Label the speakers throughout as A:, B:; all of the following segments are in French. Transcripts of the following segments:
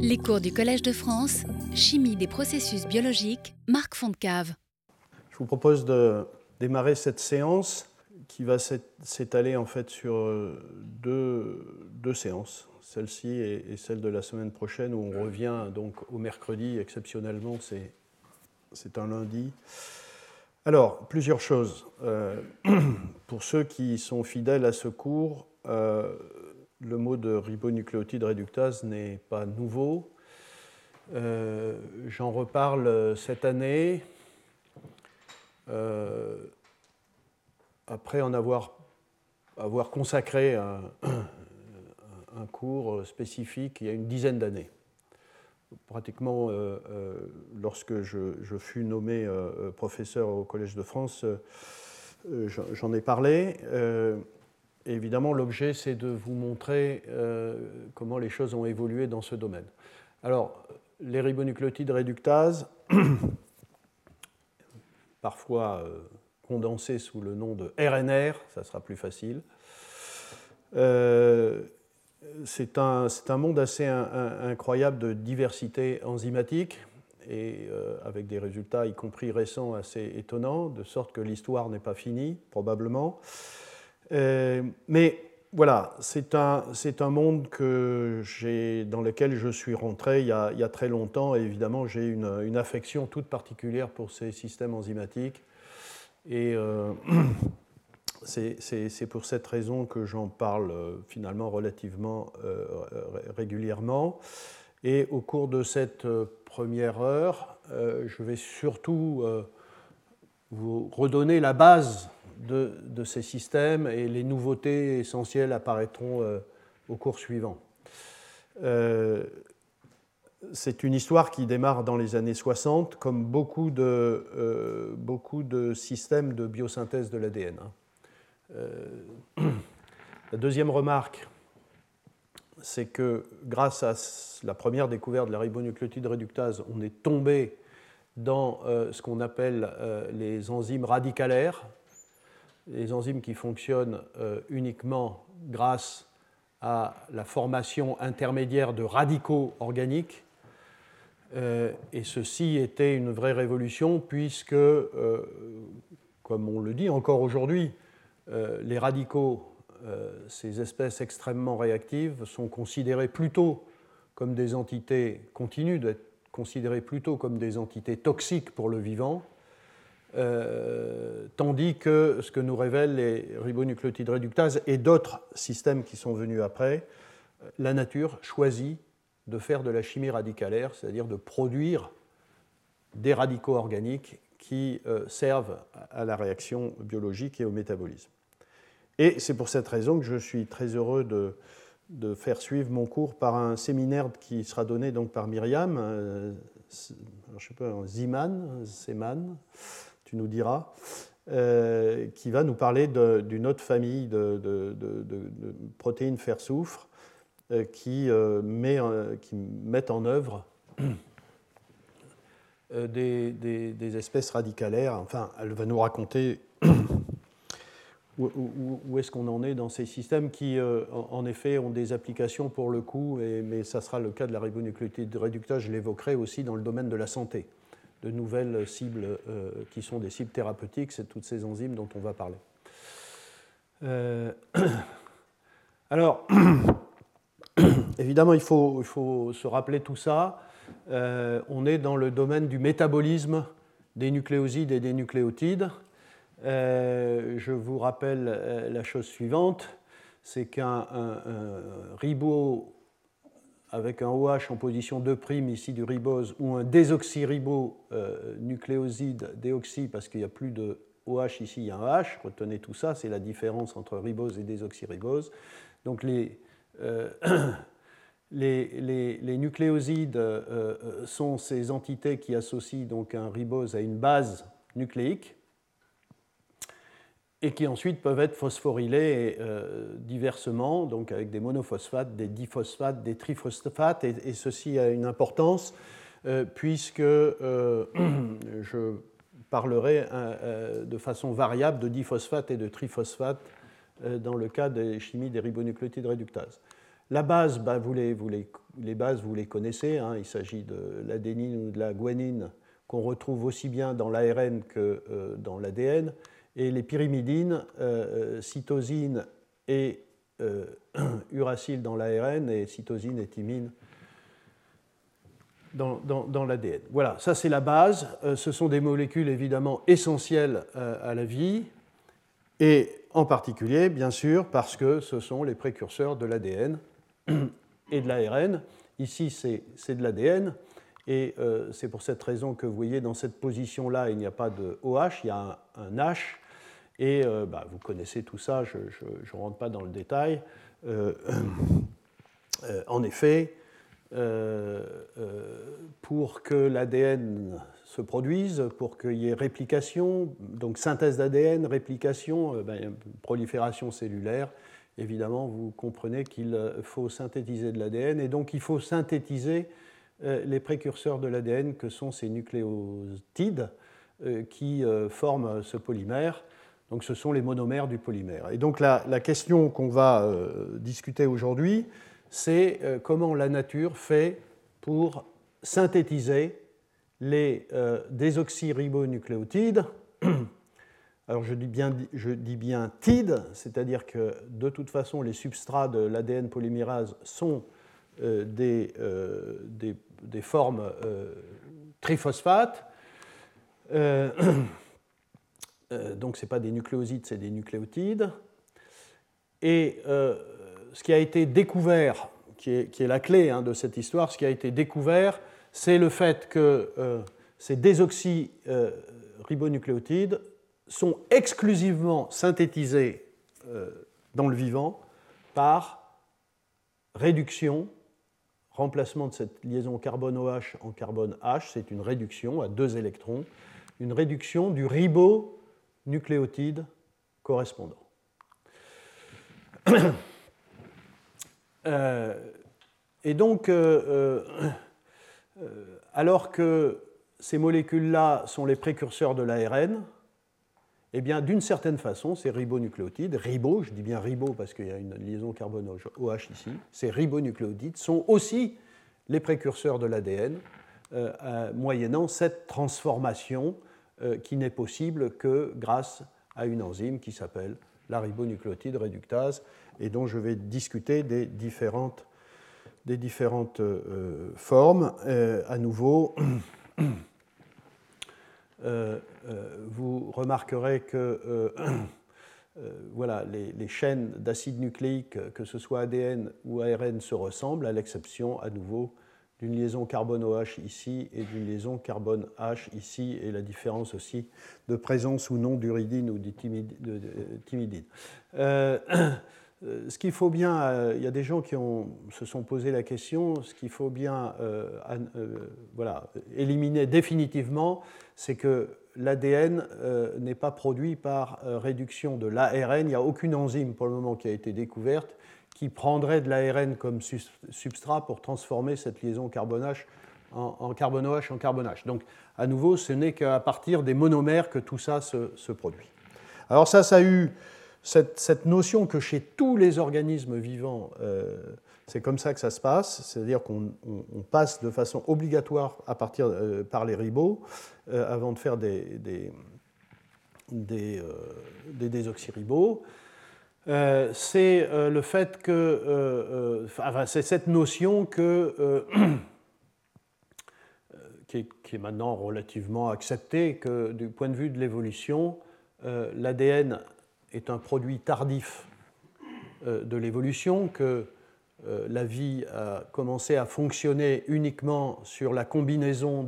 A: Les cours du Collège de France, Chimie des processus biologiques, Marc Fontcave.
B: Je vous propose de démarrer cette séance qui va s'étaler en fait sur deux, deux séances, celle-ci et, celle de la semaine prochaine où on revient donc au mercredi, exceptionnellement c'est un lundi. Alors, plusieurs choses. Euh, pour ceux qui sont fidèles à ce cours, euh, le mot de ribonucléotide réductase n'est pas nouveau. Euh, j'en reparle cette année, après en avoir, avoir consacré un, cours spécifique il y a une dizaine d'années. Pratiquement, lorsque je, je, fus nommé professeur au Collège de France, j'en ai parlé évidemment, l'objet, c'est de vous montrer euh, comment les choses ont évolué dans ce domaine. Alors, les ribonucléotides réductases, parfois euh, condensés sous le nom de RNR, ça sera plus facile. Euh, c'est un, un, monde assez incroyable de diversité enzymatique et avec des résultats, y compris récents, assez étonnants, de sorte que l'histoire n'est pas finie, probablement. Euh, mais voilà, c'est un, un, monde que dans lequel je suis rentré il y a, très longtemps et évidemment j'ai une, une, affection toute particulière pour ces systèmes enzymatiques. Et euh, c'est pour cette raison que j'en parle euh, finalement relativement régulièrement. Et au cours de cette première heure, je vais surtout vous redonner la base de, ces systèmes et les nouveautés essentielles apparaîtront euh, au cours suivant. Euh, c'est une histoire qui démarre dans les années 60, comme beaucoup de, euh, beaucoup de systèmes de biosynthèse de l'ADN. Hein. la deuxième remarque, c'est que grâce à la première découverte de la ribonucléotide réductase, on est tombé dans ce qu'on appelle les enzymes radicalaires, les enzymes qui fonctionnent euh, uniquement grâce à la formation intermédiaire de radicaux organiques. Euh, et ceci était une vraie révolution puisque, euh, comme on le dit encore aujourd'hui, les radicaux, ces espèces extrêmement réactives, sont considérées plutôt comme des entités, continuent d'être considérées plutôt comme des entités toxiques pour le vivant, euh, tandis que ce que nous révèlent les ribonucléotides réductases et d'autres systèmes qui sont venus après, euh, la nature choisit de faire de la chimie radicalaire, c'est-à-dire de produire des radicaux organiques qui euh, servent à la réaction biologique et au métabolisme. Et c'est pour cette raison que je suis très heureux de, faire suivre mon cours par un séminaire qui sera donné donc par Myriam, pas, Ziman, tu nous diras, euh, qui va nous parler d'une autre famille de, protéines fer-soufre euh, qui, euh, met, qui, mettent en œuvre des, espèces radicalaires. Enfin, elle va nous raconter où, est-ce qu'on en est dans ces systèmes qui, en, effet, ont des applications pour le coup, mais ça sera le cas de la ribonucléotide réductase, je l'évoquerai aussi dans le domaine de la santé de nouvelles cibles euh, qui sont des cibles thérapeutiques, c'est toutes ces enzymes dont on va parler. Euh, alors, évidemment, il faut, se rappeler tout ça. Euh, on est dans le domaine du métabolisme des nucléosides et des nucléotides. je vous rappelle la chose suivante, c'est qu'un ribo avec un OH en position 2' ici du ribose ou un désoxyribonucléoside euh, déoxy parce qu'il n'y a plus de OH ici, il y a un H. Retenez tout ça, c'est la différence entre ribose et désoxyribose. Donc les, euh, les, les, nucléosides euh, sont ces entités qui associent donc un ribose à une base nucléique et qui ensuite peuvent être phosphorylés euh, diversement, donc avec des monophosphates, des diphosphates, des triphosphates, et, ceci a une importance euh, puisque euh, je parlerai de façon variable de diphosphate et de triphosphate dans le cas des chimies des ribonucléotides réductases. La base, bah, vous, les, vous, les, les bases, vous les connaissez. Hein. il s'agit de l'adénine ou de la guanine qu'on retrouve aussi bien dans l'ARN que dans l'ADN. Et les pyrimidines, cytosine et uracile dans l'ARN et cytosine et thymine dans, l'ADN. Voilà, ça c'est la base. Euh, ce sont des molécules évidemment essentielles euh, à la vie, et en particulier, bien sûr, parce que ce sont les précurseurs de l'ADN et de l'ARN. Ici, c'est de l'ADN, et euh, c'est pour cette raison que vous voyez dans cette position-là, il n'y a pas de OH, il y a un, H, et bah, vous connaissez tout ça, je ne rentre pas dans le détail. en effet, euh, euh, pour que l'ADN se produise, pour qu'il y ait réplication, donc synthèse d'ADN, réplication, euh, ben, prolifération cellulaire, évidemment, vous comprenez qu'il faut synthétiser de l'ADN, et donc il faut synthétiser les précurseurs de l'ADN que sont ces nucléotides qui forment ce polymère. Donc ce sont les monomères du polymère. Et donc la, question qu'on va discuter aujourd'hui, c'est euh, comment la nature fait pour synthétiser les euh, désoxyribonucléotides. Alors je dis bien, je dis bien tides, c'est-à-dire que de toute façon les substrats de l'ADN polymérase sont euh, des, des, formes triphosphates. donc ce n'est pas des nucléosides, c'est des nucléotides. Et ce qui a été découvert, qui est, la clé hein, de cette histoire, ce qui a été découvert, c'est le fait que euh, ces désoxyribonucléotides euh, sont exclusivement synthétisés euh, dans le vivant par réduction, remplacement de cette liaison carbone OH en carbone H, c'est une réduction à deux électrons, une réduction du ribonucléotide correspondant. Euh, et donc, euh, euh, alors que ces molécules-là sont les précurseurs de l'ARN, eh bien, d'une certaine façon, ces ribonucléotides, ribo, je dis bien ribo parce qu'il y a une liaison carbone-OH ici, ces ribonucléotides sont aussi les précurseurs de l'ADN, moyennant cette transformation qui n'est possible que grâce à une enzyme qui s'appelle la ribonucléotide réductase et dont je vais discuter des différentes, des différentes euh, formes. Euh, à nouveau, euh, vous remarquerez que voilà, les, les chaînes d'acide nucléique, que ce soit ADN ou ARN, se ressemblent, à l'exception, à nouveau, d'une liaison carbone-OH ici et d'une liaison carbone-H ici, et la différence aussi de présence ou non d'uridine ou de thymidine. Euh, ce qu'il faut bien, euh, il y a des gens qui se sont posé la question, ce qu'il faut bien euh, voilà, éliminer définitivement, c'est que l'ADN n'est pas produit par réduction de l'ARN. Il n'y a aucune enzyme pour le moment qui a été découverte qui prendrait de l'ARN comme substrat pour transformer cette liaison carbone-H en, en carbone-OH en carbone-H. Donc, à nouveau, ce n'est qu'à partir des monomères que tout ça se, produit. Alors ça, ça a eu cette, notion que chez tous les organismes vivants, euh, c'est comme ça que ça se passe, c'est-à-dire qu'on passe de façon obligatoire à partir euh, par les ribots euh, avant de faire des, des, des, désoxyribos. C'est le fait que, enfin, c'est cette notion qui est, maintenant relativement acceptée, que du point de vue de l'évolution, l'ADN est un produit tardif euh, de l'évolution, que euh, la vie a commencé à fonctionner uniquement sur la combinaison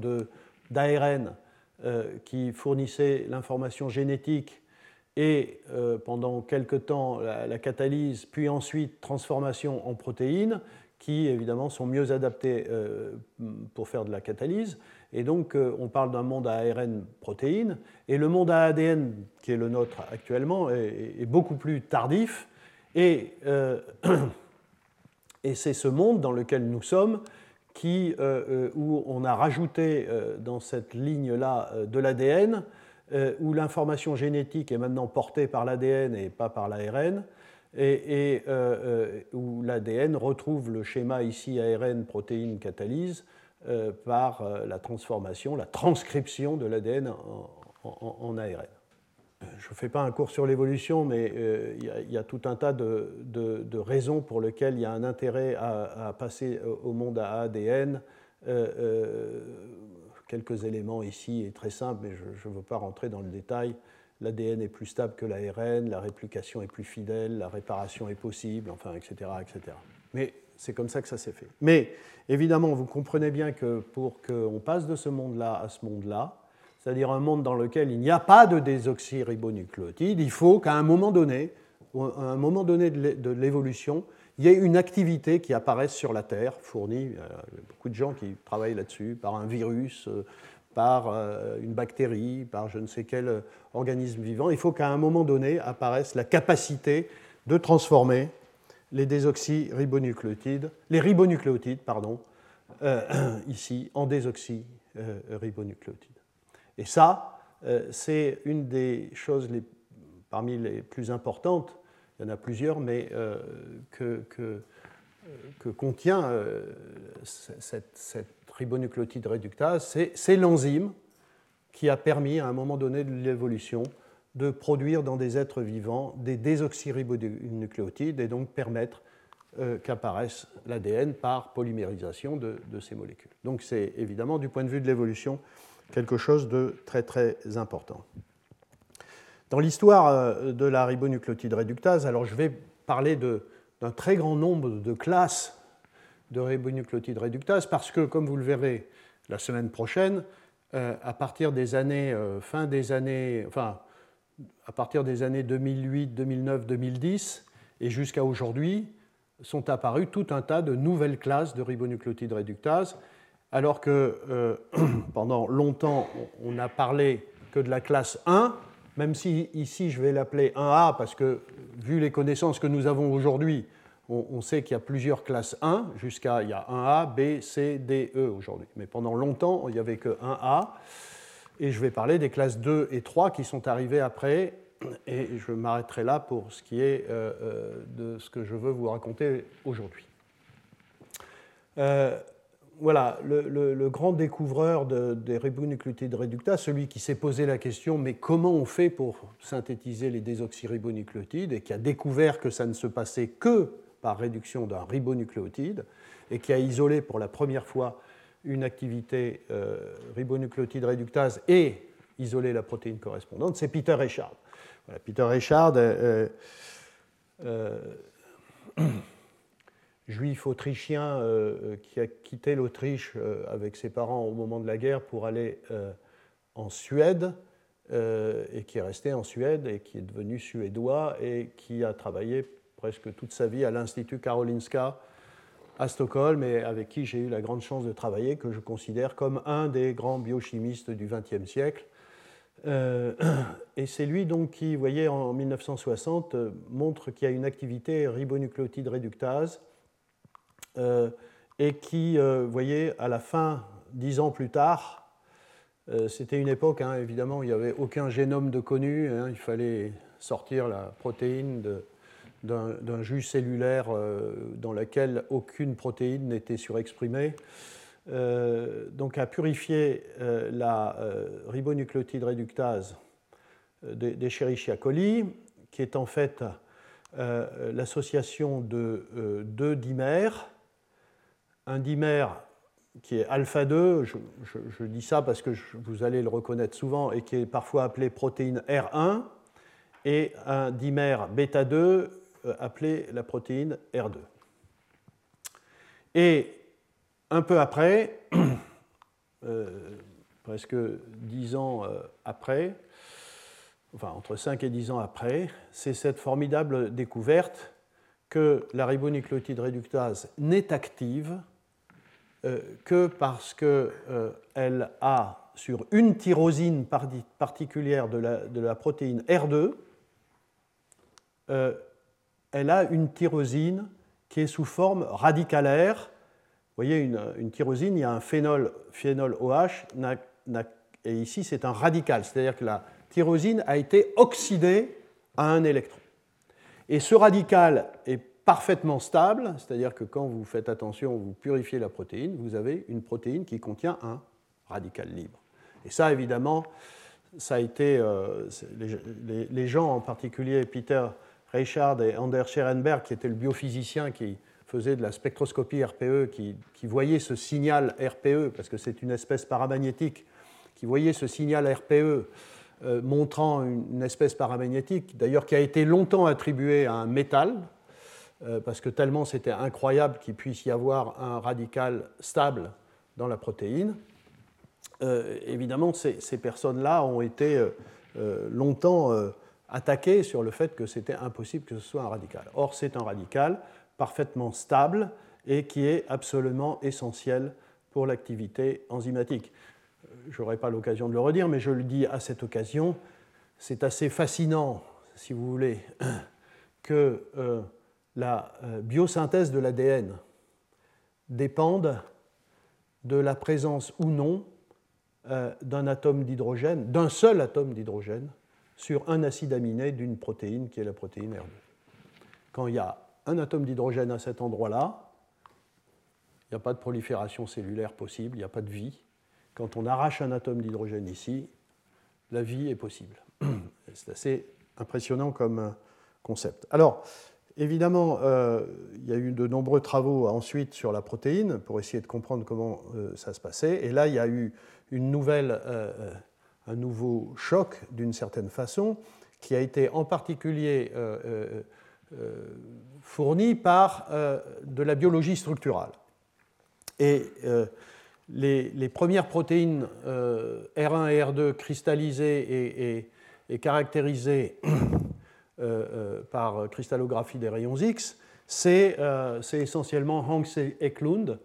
B: d'ARN euh, qui fournissait l'information génétique et pendant quelque temps la, catalyse, puis ensuite transformation en protéines, qui évidemment sont mieux adaptées pour faire de la catalyse. Et donc, euh, on parle d'un monde à ARN protéines, et le monde à ADN, qui est le nôtre actuellement, est, beaucoup plus tardif. Et, euh, c'est ce monde dans lequel nous sommes euh, où on a rajouté dans cette ligne-là de l'ADN, où l'information génétique est maintenant portée par l'ADN et pas par l'ARN, et, où l'ADN retrouve le schéma ici ARN protéine catalyse par la transformation, la transcription de l'ADN en, ARN je ne fais pas un cours sur l'évolution, mais euh, il y, a tout un tas de, raisons pour lesquelles il y a un intérêt à, passer au monde à ADN. Euh, euh, quelques éléments ici est très simple, mais je ne veux pas rentrer dans le détail. L'ADN est plus stable que l'ARN, la réplication est plus fidèle, la réparation est possible, enfin, etc. etc. Mais c'est comme ça que ça s'est fait. Mais évidemment, vous comprenez bien que pour qu'on passe de ce monde-là à ce monde-là, c'est-à-dire un monde dans lequel il n'y a pas de désoxyribonucléotide, il faut qu'à un moment donné, à un moment donné de l'évolution, il y ait une activité qui apparaisse sur la Terre, fournie, euh, il y a beaucoup de gens qui travaillent là-dessus, par un virus, euh, par euh, une bactérie, par je ne sais quel organisme vivant. Il faut qu'à un moment donné apparaisse la capacité de transformer les désoxyribonucléotides, les ribonucléotides, pardon, ici, en désoxyribonucléotides. Et ça, euh, c'est une des choses parmi les plus importantes, il y en a plusieurs, mais euh, que, contient euh, cette, ribonucléotide réductase, c'est l'enzyme qui a permis à un moment donné de l'évolution de produire dans des êtres vivants des désoxyribonucléotides et donc permettre qu'apparaisse l'ADN par polymérisation de, de, ces molécules. Donc c'est évidemment du point de vue de l'évolution quelque chose de très très important. Dans l'histoire euh, de la ribonucléotide réductase, alors je vais parler d'un très grand nombre de classes de ribonucléotide réductase parce que, comme vous le verrez la semaine prochaine, euh, à partir des années, euh, fin des années, enfin, à partir des années 2008, 2009, 2010 et jusqu'à aujourd'hui, sont apparues tout un tas de nouvelles classes de ribonucléotide réductase alors que pendant longtemps, on n'a parlé que de la classe 1, même si ici je vais l'appeler 1A, parce que vu les connaissances que nous avons aujourd'hui, on, sait qu'il y a plusieurs classes 1, jusqu'à il y a 1A, B, C, D, E aujourd'hui. Mais pendant longtemps, il n'y avait que 1A. Et je vais parler des classes 2 et 3 qui sont arrivées après, et je m'arrêterai là pour ce qui est euh, euh, de ce que je veux vous raconter aujourd'hui voilà, le, grand découvreur des ribonucléotides réductases, celui qui s'est posé la question mais comment on fait pour synthétiser les désoxyribonucléotides et qui a découvert que ça ne se passait que par réduction d'un ribonucléotide et qui a isolé pour la première fois une activité euh, ribonucléotide réductase et isolé la protéine correspondante, c'est Peter Richard. Peter Richard. Euh, euh, juif autrichien euh, euh, qui a quitté l'Autriche euh, avec ses parents au moment de la guerre pour aller en Suède et qui est resté en Suède et qui est devenu suédois et qui a travaillé presque toute sa vie à l'Institut Karolinska à Stockholm et avec qui j'ai eu la grande chance de travailler, que je considère comme un des grands biochimistes du XXe siècle. et c'est lui donc qui, vous voyez, en 1960, montre qu'il y a une activité ribonucléotide réductase et qui, euh, vous voyez, à la fin, dix ans plus tard, euh, c'était une époque, hein, évidemment, il n'y avait aucun génome de connu, hein, il fallait sortir la protéine d'un jus cellulaire dans lequel aucune protéine n'était surexprimée. donc à purifier la ribonucléotide réductase d'Escherichia coli, qui est en fait l'association de deux dimères un dimère qui est alpha 2, je, dis ça parce que vous allez le reconnaître souvent, et qui est parfois appelé protéine R1, et un dimère bêta 2 euh, appelé la protéine R2. Et un peu après, euh, presque 10 ans euh, après, enfin entre 5 et 10 ans après, c'est cette formidable découverte que la ribonucléotide réductase n'est active que parce qu'elle euh, a sur une tyrosine particulière de la, protéine R2, euh, elle a une tyrosine qui est sous forme radicalaire. Vous voyez, une, tyrosine, il y a un phénol, phénol OH, et ici c'est un radical, c'est-à-dire que la tyrosine a été oxydée à un électron. Et ce radical est parfaitement stable, c'est-à-dire que quand vous faites attention, vous purifiez la protéine, vous avez une protéine qui contient un radical libre. Et ça, évidemment, ça a été, euh, les, gens, en particulier Peter Reichard et Anders Scherenberg, qui étaient le biophysicien qui faisait de la spectroscopie RPE, qui, qui voyait ce signal RPE, parce que c'est une espèce paramagnétique, qui voyait ce signal RPE euh, montrant une, espèce paramagnétique, d'ailleurs qui a été longtemps attribuée à un métal, parce que tellement c'était incroyable qu'il puisse y avoir un radical stable dans la protéine. Euh, évidemment, ces, personnes-là ont été euh, longtemps attaquées sur le fait que c'était impossible que ce soit un radical. Or, c'est un radical parfaitement stable et qui est absolument essentiel pour l'activité enzymatique. Je n'aurai pas l'occasion de le redire, mais je le dis à cette occasion, c'est assez fascinant, si vous voulez, que la biosynthèse de l'ADN dépende de la présence ou non euh, d'un atome d'hydrogène, d'un seul atome d'hydrogène, sur un acide aminé d'une protéine qui est la protéine R2. Quand il y a un atome d'hydrogène à cet endroit-là, il n'y a pas de prolifération cellulaire possible, il n'y a pas de vie. Quand on arrache un atome d'hydrogène ici, la vie est possible. C'est assez impressionnant comme euh, concept. Alors, Évidemment, euh, il y a eu de nombreux travaux ensuite sur la protéine pour essayer de comprendre comment euh, ça se passait. Et là, il y a eu euh, un nouveau choc d'une certaine façon, qui a été en particulier fourni par de la biologie structurale. Et les, premières protéines R1 et R2 cristallisées et, caractérisées par cristallographie des rayons X, c'est euh, essentiellement Hans Eklund,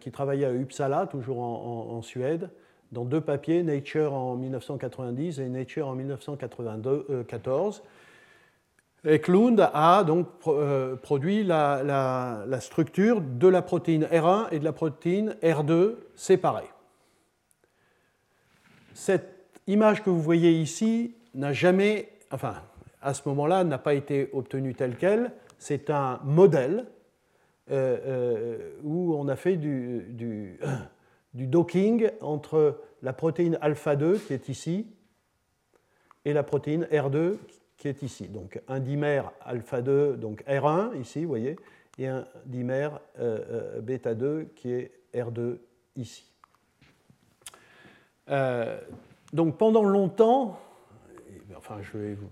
B: qui travaillait à Uppsala, toujours en, Suède, dans deux papiers, Nature en 1990 et Nature en 1914. Eklund a donc produit la, la, structure de la protéine R1 et de la protéine R2 séparées. Cette image que vous voyez ici n'a jamais, enfin, à ce moment-là, n'a pas été obtenu tel quel. C'est un modèle euh, euh, où on a fait du, docking entre la protéine alpha 2 qui est ici et la protéine R2 qui est ici. Donc un dimère alpha 2, donc R1 ici, vous voyez, et un dimère euh, bêta 2 qui est R2 ici. donc pendant longtemps, enfin je vais vous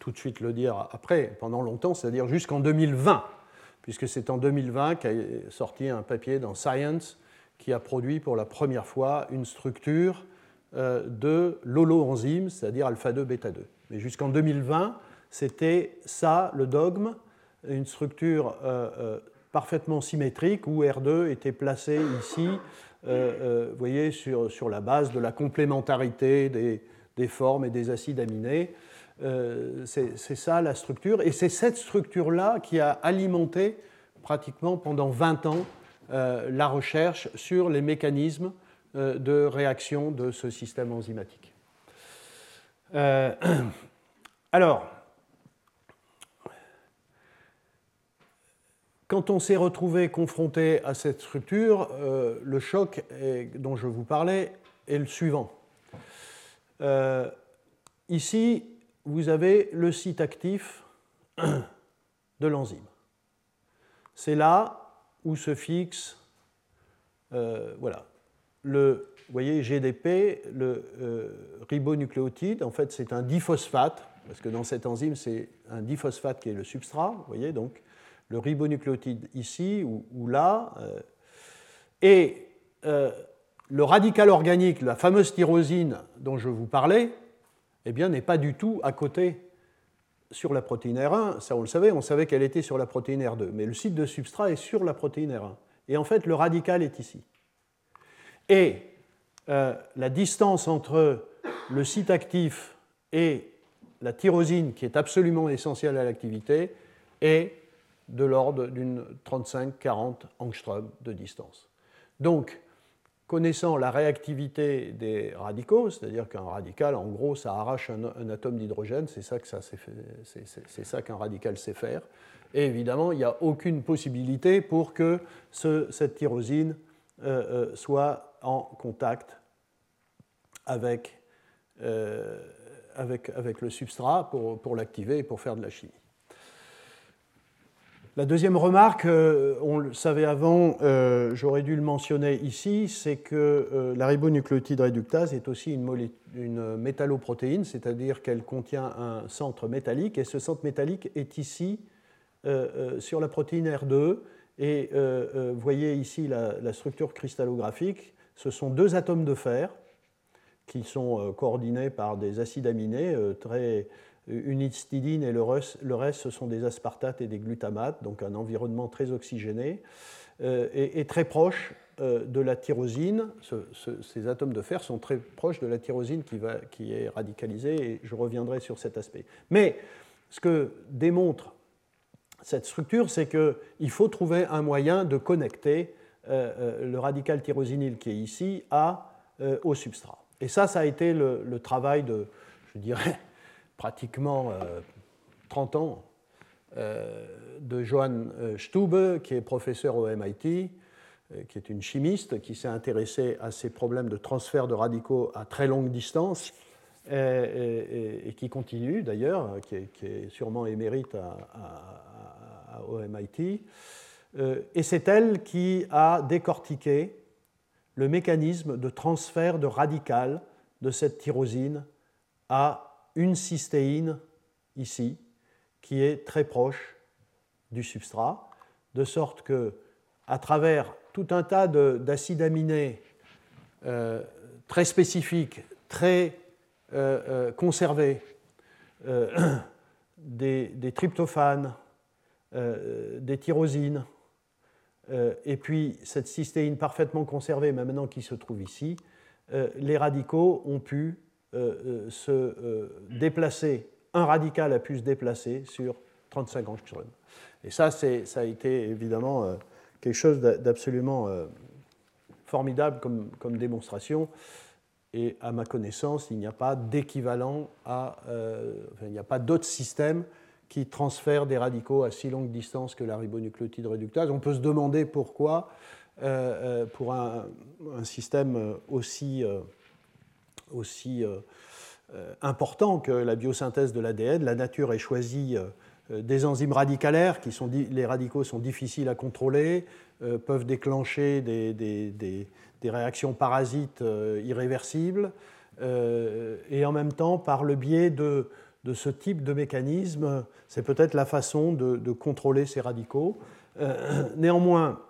B: tout de suite le dire après, pendant longtemps, c'est-à-dire jusqu'en 2020, puisque c'est en 2020 qu'a sorti un papier dans Science qui a produit pour la première fois une structure euh, de l'holoenzyme, c'est-à-dire alpha-2, bêta-2. Mais jusqu'en 2020, c'était ça le dogme, une structure euh, euh, parfaitement symétrique où R2 était placé ici, vous voyez, sur, la base de la complémentarité des, des formes et des acides aminés. Euh, c'est ça la structure. Et c'est cette structure-là qui a alimenté pratiquement pendant 20 ans euh, la recherche sur les mécanismes euh, de réaction de ce système enzymatique. alors, quand on s'est retrouvé confronté à cette structure, le choc dont je vous parlais est le suivant. ici, vous avez le site actif de l'enzyme. C'est là où se fixe, euh, voilà, le, voyez, GDP, le euh, ribonucléotide, en fait c'est un diphosphate, parce que dans cette enzyme c'est un diphosphate qui est le substrat, voyez, donc le ribonucléotide ici ou, là, euh, et le radical organique, la fameuse tyrosine dont je vous parlais, eh bien, n'est pas du tout à côté sur la protéine R1. Ça, on le savait, on savait qu'elle était sur la protéine R2. Mais le site de substrat est sur la protéine R1. Et en fait, le radical est ici. Et euh, la distance entre le site actif et la tyrosine, qui est absolument essentielle à l'activité, est de l'ordre d'une 35-40 angstrom de distance. Donc, connaissant la réactivité des radicaux, c'est-à-dire qu'un radical, en gros, ça arrache un, atome d'hydrogène, c'est ça qu'un radical sait faire. Et évidemment, il n'y a aucune possibilité pour que cette tyrosine euh, euh, soit en contact avec, euh, le substrat pour l'activer et pour faire de la chimie. La deuxième remarque, on le savait avant, j'aurais dû le mentionner ici, c'est que la ribonucléotide réductase est aussi une, métalloprotéine, c'est-à-dire qu'elle contient un centre métallique, et ce centre métallique est ici sur la protéine R2, et vous voyez ici la, la, structure cristallographique. Ce sont deux atomes de fer qui sont euh, coordonnés par des acides aminés, euh, très, une histidine et le reste, le reste, ce sont des aspartates et des glutamates, donc un environnement très oxygéné euh, et, très proche de la tyrosine. ces atomes de fer sont très proches de la tyrosine qui, va, qui est radicalisée et je reviendrai sur cet aspect. Mais ce que démontre cette structure, c'est qu'il faut trouver un moyen de connecter euh, euh, le radical tyrosinyle qui est ici euh, au substrat. Et ça, ça a été le, travail de, je dirais, pratiquement 30 ans de Johann Stube, qui est professeur au MIT, qui est une chimiste, qui s'est intéressée à ces problèmes de transfert de radicaux à très longue distance, et, qui continue d'ailleurs, qui, est sûrement émérite au MIT. Euh, et c'est elle qui a décortiqué le mécanisme de transfert de radical de cette tyrosine à une cystéine ici, qui est très proche du substrat, de sorte que, à travers tout un tas d'acides aminés euh, très spécifiques, très euh, conservés, des, tryptophanes, des tyrosines, euh, et puis cette cystéine parfaitement conservée, mais maintenant qui se trouve ici, euh, les radicaux ont pu euh, se déplacer, un radical a pu se déplacer sur 35 angstroms. Et ça, ça a été évidemment quelque chose d'absolument formidable comme, comme, démonstration. Et à ma connaissance, il n'y a pas d'équivalent à. Il n'y a pas d'autre système qui transfère des radicaux à si longue distance que la ribonucléotide réductase. On peut se demander pourquoi, euh, euh, pour un, système aussi, euh, aussi important que la biosynthèse de l'ADN, la nature ait choisi des enzymes radicalaires, qui sont, les radicaux sont difficiles à contrôler, peuvent déclencher des, réactions parasites irréversibles, et en même temps, par le biais de ce type de mécanisme, c'est peut-être la façon de, contrôler ces radicaux. Euh, néanmoins,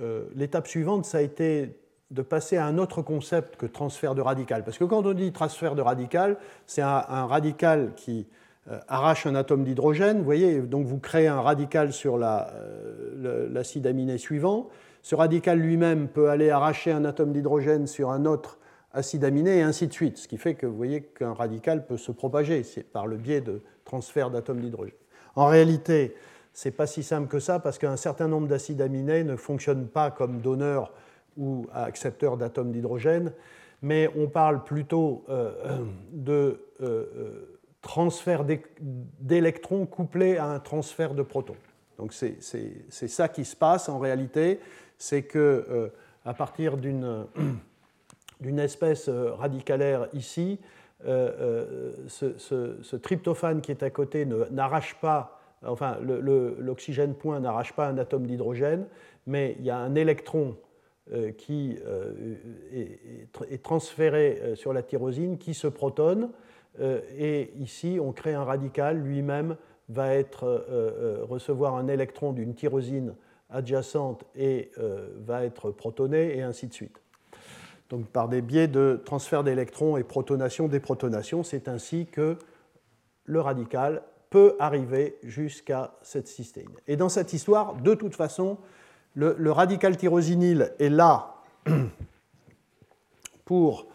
B: euh, l'étape suivante, ça a été de passer à un autre concept que transfert de radical. Parce que quand on dit transfert de radical, c'est un, radical qui euh, arrache un atome d'hydrogène. Vous voyez, donc vous créez un radical sur l'acide aminé suivant. Ce radical lui-même peut aller arracher un atome d'hydrogène sur un autre acide aminé et ainsi de suite. Ce qui fait que vous voyez qu'un radical peut se propager par le biais de transfert d'atomes d'hydrogène. En réalité, ce n'est pas si simple que ça parce qu'un certain nombre d'acides aminés ne fonctionnent pas comme donneurs ou accepteurs d'atomes d'hydrogène, mais on parle plutôt euh, de euh, euh, transfert d'électrons couplés à un transfert de protons. Donc c'est ça qui se passe en réalité, c'est que à partir d'une espèce euh, radicalaire ici, euh, euh, ce, tryptophane qui est à côté n'arrache pas, enfin l'oxygène point n'arrache pas un atome d'hydrogène, mais il y a un électron qui est, transféré sur la tyrosine, qui se protonne, et ici on crée un radical, lui-même va être, recevoir un électron d'une tyrosine adjacente et va être protoné, et ainsi de suite donc par des biais de transfert d'électrons et protonation, déprotonation. C'est ainsi que le radical peut arriver jusqu'à cette cystéine. Et dans cette histoire, de toute façon, le, radical tyrosinyle est là pour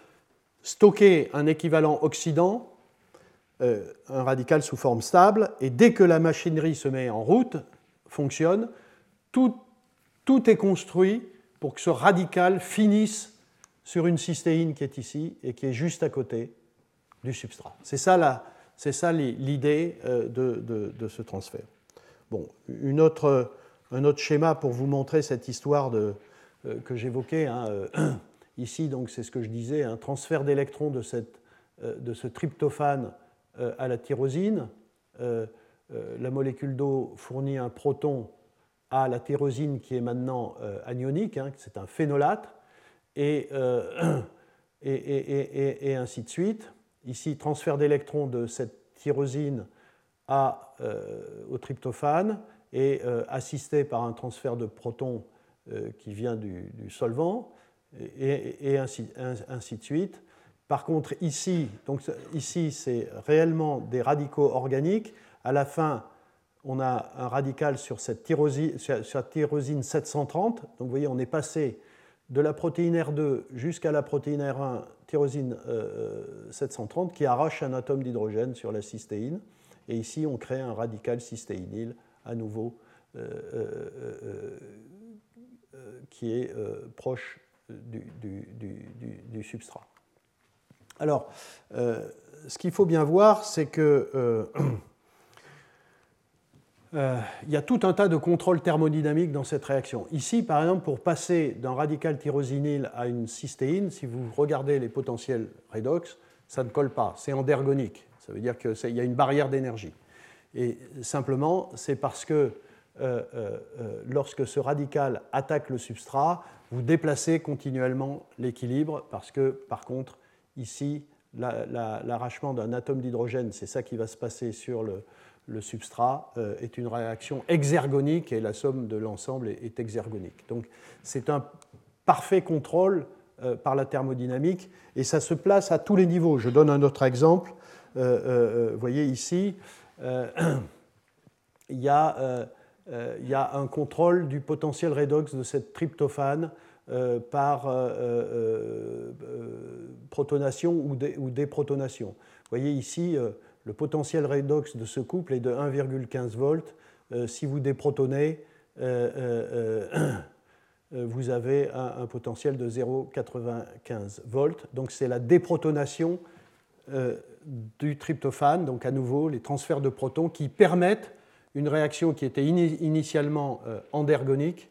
B: stocker un équivalent oxydant, euh, un radical sous forme stable, et dès que la machinerie se met en route, fonctionne, tout, tout est construit pour que ce radical finisse sur une cystéine qui est ici et qui est juste à côté du substrat. C'est ça, l'idée euh, de, ce transfert. Bon, une autre, un autre schéma pour vous montrer cette histoire euh, que j'évoquais. Hein, euh, ici, donc, c'est ce que je disais, un transfert d'électrons de, de ce tryptophane à la tyrosine. la molécule d'eau fournit un proton à la tyrosine qui est maintenant anionique, hein, c'est un phénolate, et, et, et, et, ainsi de suite. Ici, transfert d'électrons de cette tyrosine au tryptophane et assisté par un transfert de protons euh, qui vient du, solvant, et, ainsi, de suite. Par contre, ici, donc ici, c'est réellement des radicaux organiques. À la fin, on a un radical sur cette tyrosine, sur tyrosine 730. Donc, vous voyez, on est passé de la protéine R2 jusqu'à la protéine R1, tyrosine 730, euh, qui arrache un atome d'hydrogène sur la cystéine. Et ici, on crée un radical cystéinyl, à nouveau, euh, qui est euh, proche du, substrat. Alors, euh, ce qu'il faut bien voir, c'est que euh, il y a tout un tas de contrôles thermodynamiques dans cette réaction. Ici, par exemple, pour passer d'un radical tyrosinyl à une cystéine, si vous regardez les potentiels redox, ça ne colle pas, c'est endergonique. Ça veut dire qu'il y a une barrière d'énergie. Et simplement, c'est parce que euh, euh, euh, lorsque ce radical attaque le substrat, vous déplacez continuellement l'équilibre parce que, par contre, ici, l'arrachement d'un atome d'hydrogène, c'est ça qui va se passer sur le, substrat, est une réaction exergonique et la somme de l'ensemble est, exergonique. Donc c'est un parfait contrôle par la thermodynamique et ça se place à tous les niveaux. Je donne un autre exemple. vous voyez ici, il y a euh, il y a un contrôle du potentiel redox de cette tryptophane euh, par euh, protonation ou, déprotonation. Vous voyez ici, le potentiel redox de ce couple est de 1,15 volts. si vous déprotonez, vous avez un, potentiel de 0,95 volts. Donc c'est la déprotonation du tryptophane, donc à nouveau les transferts de protons qui permettent une réaction qui était initialement euh, endergonique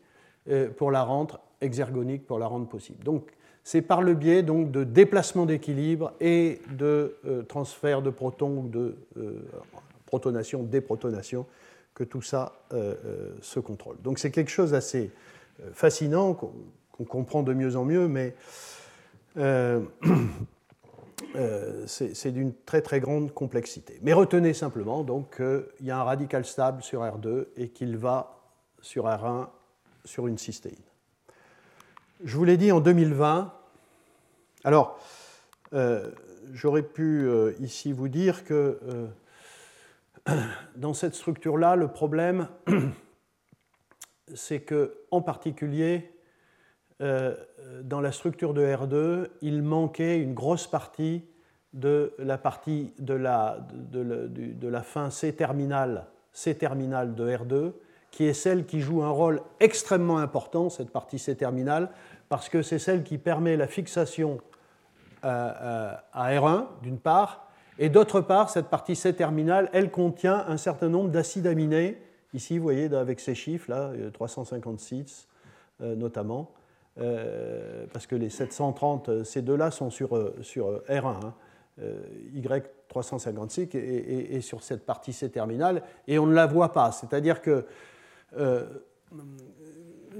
B: euh, pour la rendre exergonique, pour la rendre possible. Donc c'est par le biais donc, de déplacement d'équilibre et de euh, transfert de protons ou de protonation, déprotonation que tout ça se contrôle. Donc c'est quelque chose d'assez fascinant qu'on comprend de mieux en mieux, mais Euh, c'est d'une très très grande complexité. Mais retenez simplement donc qu'il y a un radical stable sur R2 et qu'il va sur R1 sur une cystéine. Je vous l'ai dit en 2020. Alors, euh, j'aurais pu euh, ici vous dire que dans cette structure-là, le problème, c'est que en particulier, euh, dans la structure de R2, il manquait une grosse partie de la partie de la, de, la fin C terminale, C terminale de R2, qui est celle qui joue un rôle extrêmement important, cette partie C terminale, parce que c'est celle qui permet la fixation euh, euh, à R1, d'une part, et d'autre part, cette partie C terminale, elle contient un certain nombre d'acides aminés, ici, vous voyez, avec ces chiffres, là, 356 notamment, parce que les 730, euh, ces deux-là sont sur, euh, sur R1, hein, Y356 et, sur cette partie C terminale, et on ne la voit pas. C'est-à-dire que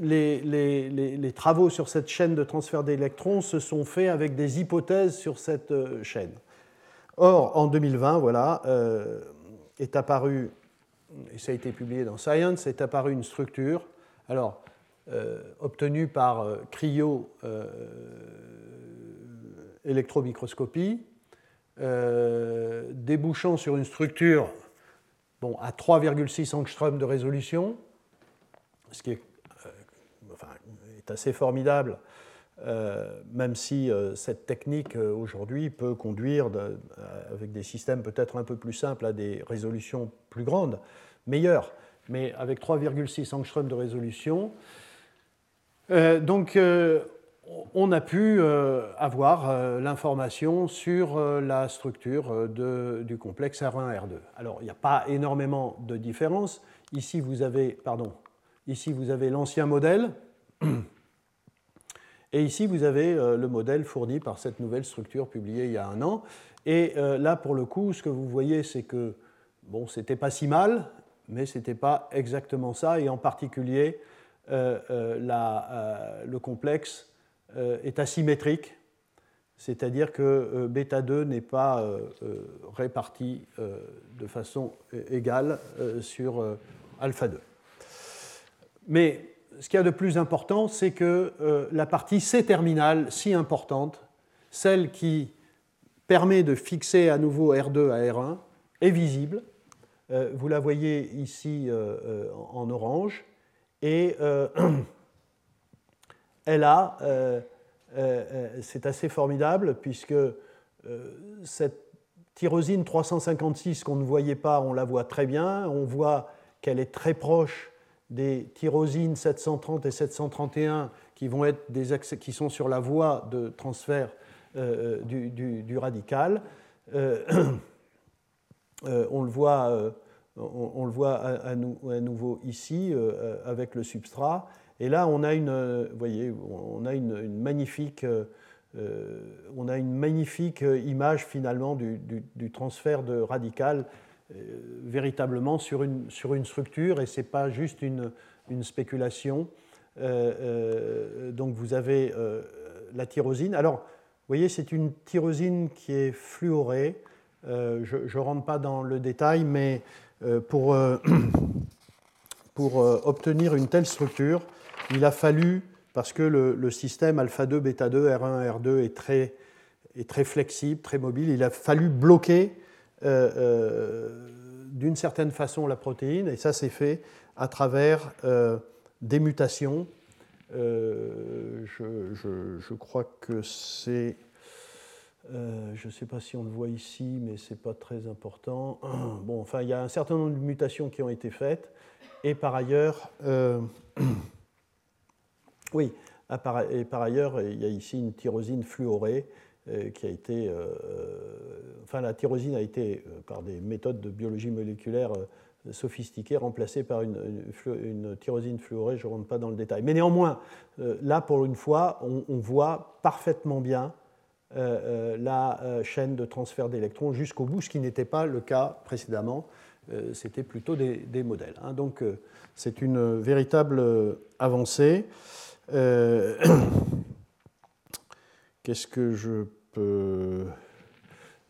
B: les, travaux sur cette chaîne de transfert d'électrons se sont faits avec des hypothèses sur cette chaîne. Or, en 2020, voilà, est apparu, et ça a été publié dans Science, est apparue une structure. Alors, euh, obtenu par euh, cryo euh, débouchant sur une structure bon, à 3,6 angstrom de résolution, ce qui est, est assez formidable, même si cette technique aujourd'hui peut conduire, avec des systèmes peut-être un peu plus simples, à des résolutions plus grandes, meilleures. Mais avec 3,6 angstrom de résolution, donc, on a pu avoir l'information sur la structure du complexe R1-R2. Alors, il n'y a pas énormément de différence. Ici, vous avez, pardon, ici, vous avez l'ancien modèle. Et ici, vous avez le modèle fourni par cette nouvelle structure publiée il y a un an. Et là, pour le coup, ce que vous voyez, c'est que bon, c'était pas si mal, mais ce n'était pas exactement ça. Et en particulier, la, le complexe est asymétrique, c'est-à-dire que bêta 2 n'est pas réparti de façon égale sur alpha 2. Mais ce qu'il y a de plus important, c'est que euh, la partie C-terminale, si importante, celle qui permet de fixer à nouveau R2 à R1, est visible. Euh, vous la voyez ici euh, en orange. Et elle a, c'est assez formidable, puisque cette tyrosine 356 qu'on ne voyait pas, on la voit très bien. On voit qu'elle est très proche des tyrosines 730 et 731 qui, vont être des qui sont sur la voie de transfert euh, du, radical. Euh, euh, on le voit, on, le voit à, nouveau ici avec le substrat. Et là, on a une, voyez, on a une, magnifique, on a une magnifique image finalement du, transfert de radical euh, véritablement sur une, sur une structure et ce n'est pas juste une, une spéculation. Euh, euh, donc vous avez la tyrosine. Alors, vous voyez, c'est une tyrosine qui est fluorée. je ne rentre pas dans le détail, mais pour, pour obtenir une telle structure, il a fallu, parce que le, système alpha-2, bêta-2, R1, R2 est très, est très flexible, très mobile, il a fallu bloquer euh, euh, d'une certaine façon la protéine, et ça c'est fait à travers euh, des mutations. Je, je, crois que c'est je ne sais pas si on le voit ici, mais ce n'est pas très important. Bon, enfin, il y a un certain nombre de mutations qui ont été faites. Et par ailleurs, oui, et par ailleurs, il y a ici une tyrosine fluorée euh, qui a été, euh, enfin la tyrosine a été, euh, par des méthodes de biologie moléculaire sophistiquées, remplacée par une, tyrosine fluorée, je ne rentre pas dans le détail. Mais néanmoins, là, pour une fois, on, voit parfaitement bien la chaîne de transfert d'électrons jusqu'au bout, ce qui n'était pas le cas précédemment. C'était plutôt des, modèles. Hein. Donc, c'est une véritable avancée. Qu'est-ce que je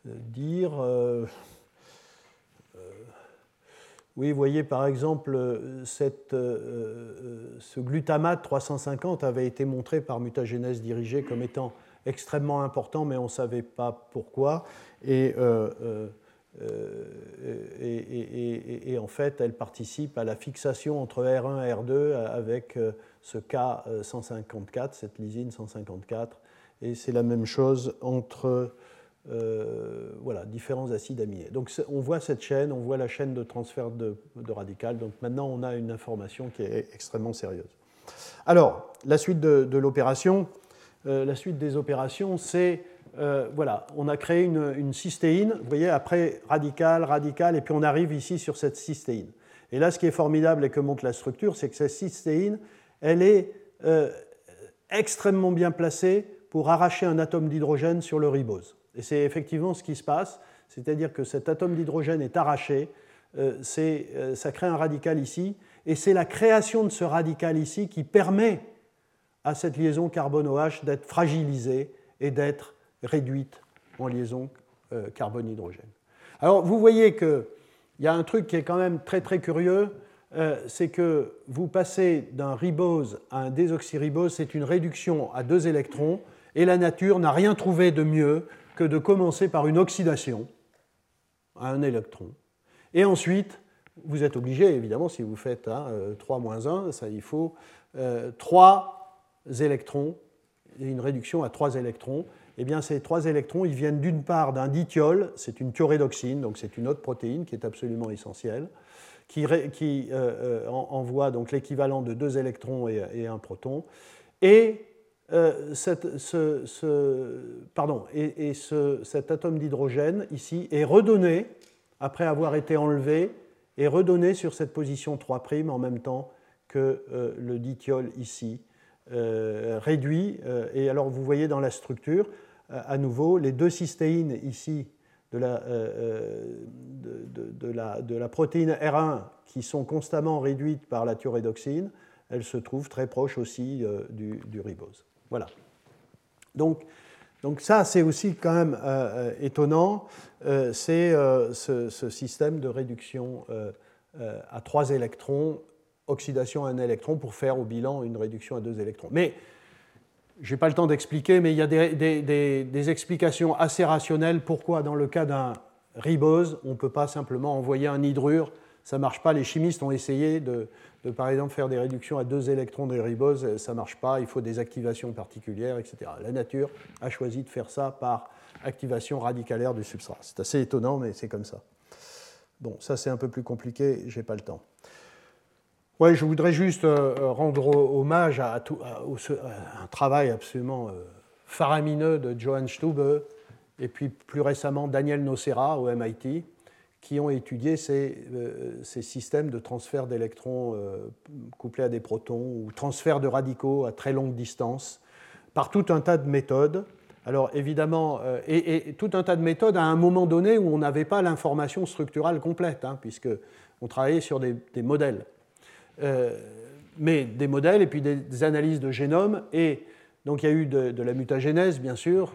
B: euh, dire. Euh, euh, oui, vous voyez par exemple, cette, ce glutamate 350 avait été montré par mutagénèse dirigée comme étant extrêmement important, mais on ne savait pas pourquoi. Et, et, et, en fait, elle participe à la fixation entre R1 et R2 avec ce K154, cette lysine 154, et c'est la même chose entre euh, voilà, différents acides aminés. Donc on voit cette chaîne, on voit la chaîne de transfert de, radical. Donc maintenant on a une information qui est extrêmement sérieuse. Alors, la suite de, l'opération, euh, la suite des opérations, c'est euh, voilà, on a créé une, cystéine, vous voyez, après radical, radical, et puis on arrive ici sur cette cystéine. Et là, ce qui est formidable et que montre la structure, c'est que cette cystéine, elle est extrêmement bien placée pour arracher un atome d'hydrogène sur le ribose. Et c'est effectivement ce qui se passe, c'est-à-dire que cet atome d'hydrogène est arraché, euh, euh, ça crée un radical ici, et c'est la création de ce radical ici qui permet à cette liaison carbone-OH d'être fragilisée et d'être réduite en liaison euh, carbone-hydrogène. Alors vous voyez qu'il y a un truc qui est quand même très très curieux, c'est que vous passez d'un ribose à un désoxyribose, c'est une réduction à deux électrons, et la nature n'a rien trouvé de mieux que de commencer par une oxydation à un électron. Et ensuite, vous êtes obligé, évidemment, si vous faites 3 moins 1, ça, il faut 3 euh, électrons, une réduction à 3 électrons. Eh bien, ces 3 électrons, ils viennent d'une part d'un dithiol, c'est une thiorédoxine, donc c'est une autre protéine qui est absolument essentielle, qui, euh, euh, envoie donc l'équivalent de 2 électrons et, et, un proton. Et, et, cet atome d'hydrogène ici est redonné, après avoir été enlevé, est redonné sur cette position 3' en même temps que le dithiol ici, réduit. et alors vous voyez dans la structure, à nouveau, les deux cystéines ici de la, de, la, de la, protéine R1 qui sont constamment réduites par la thyroïdoxine, elles se trouvent très proches aussi euh, du, ribose. Voilà. Donc, donc ça, c'est aussi quand même euh, euh, étonnant, c'est ce, ce, système de réduction à trois électrons, oxydation à un électron, pour faire au bilan une réduction à deux électrons. Mais je n'ai pas le temps d'expliquer, mais il y a des, des, explications assez rationnelles pourquoi, dans le cas d'un ribose, on ne peut pas simplement envoyer un hydrure. Ça ne marche pas. Les chimistes ont essayé de, par exemple, faire des réductions à deux électrons de ribose. Ça ne marche pas. Il faut des activations particulières, etc. La nature a choisi de faire ça par activation radicalaire du substrat. C'est assez étonnant, mais c'est comme ça. Bon, ça c'est un peu plus compliqué, je n'ai pas le temps. Ouais, je voudrais juste euh, euh, rendre hommage à, un travail absolument euh, faramineux de Johann Stube et puis plus récemment Daniel Nocera au MIT, qui ont étudié ces, systèmes de transfert d'électrons couplés à des protons ou transfert de radicaux à très longue distance par tout un tas de méthodes. Alors évidemment, et, tout un tas de méthodes à un moment donné où on n'avait pas l'information structurale complète, hein, puisqu'on travaillait sur des modèles. Euh, mais des modèles et puis des, analyses de génome. Et donc il y a eu de, la mutagénèse, bien sûr.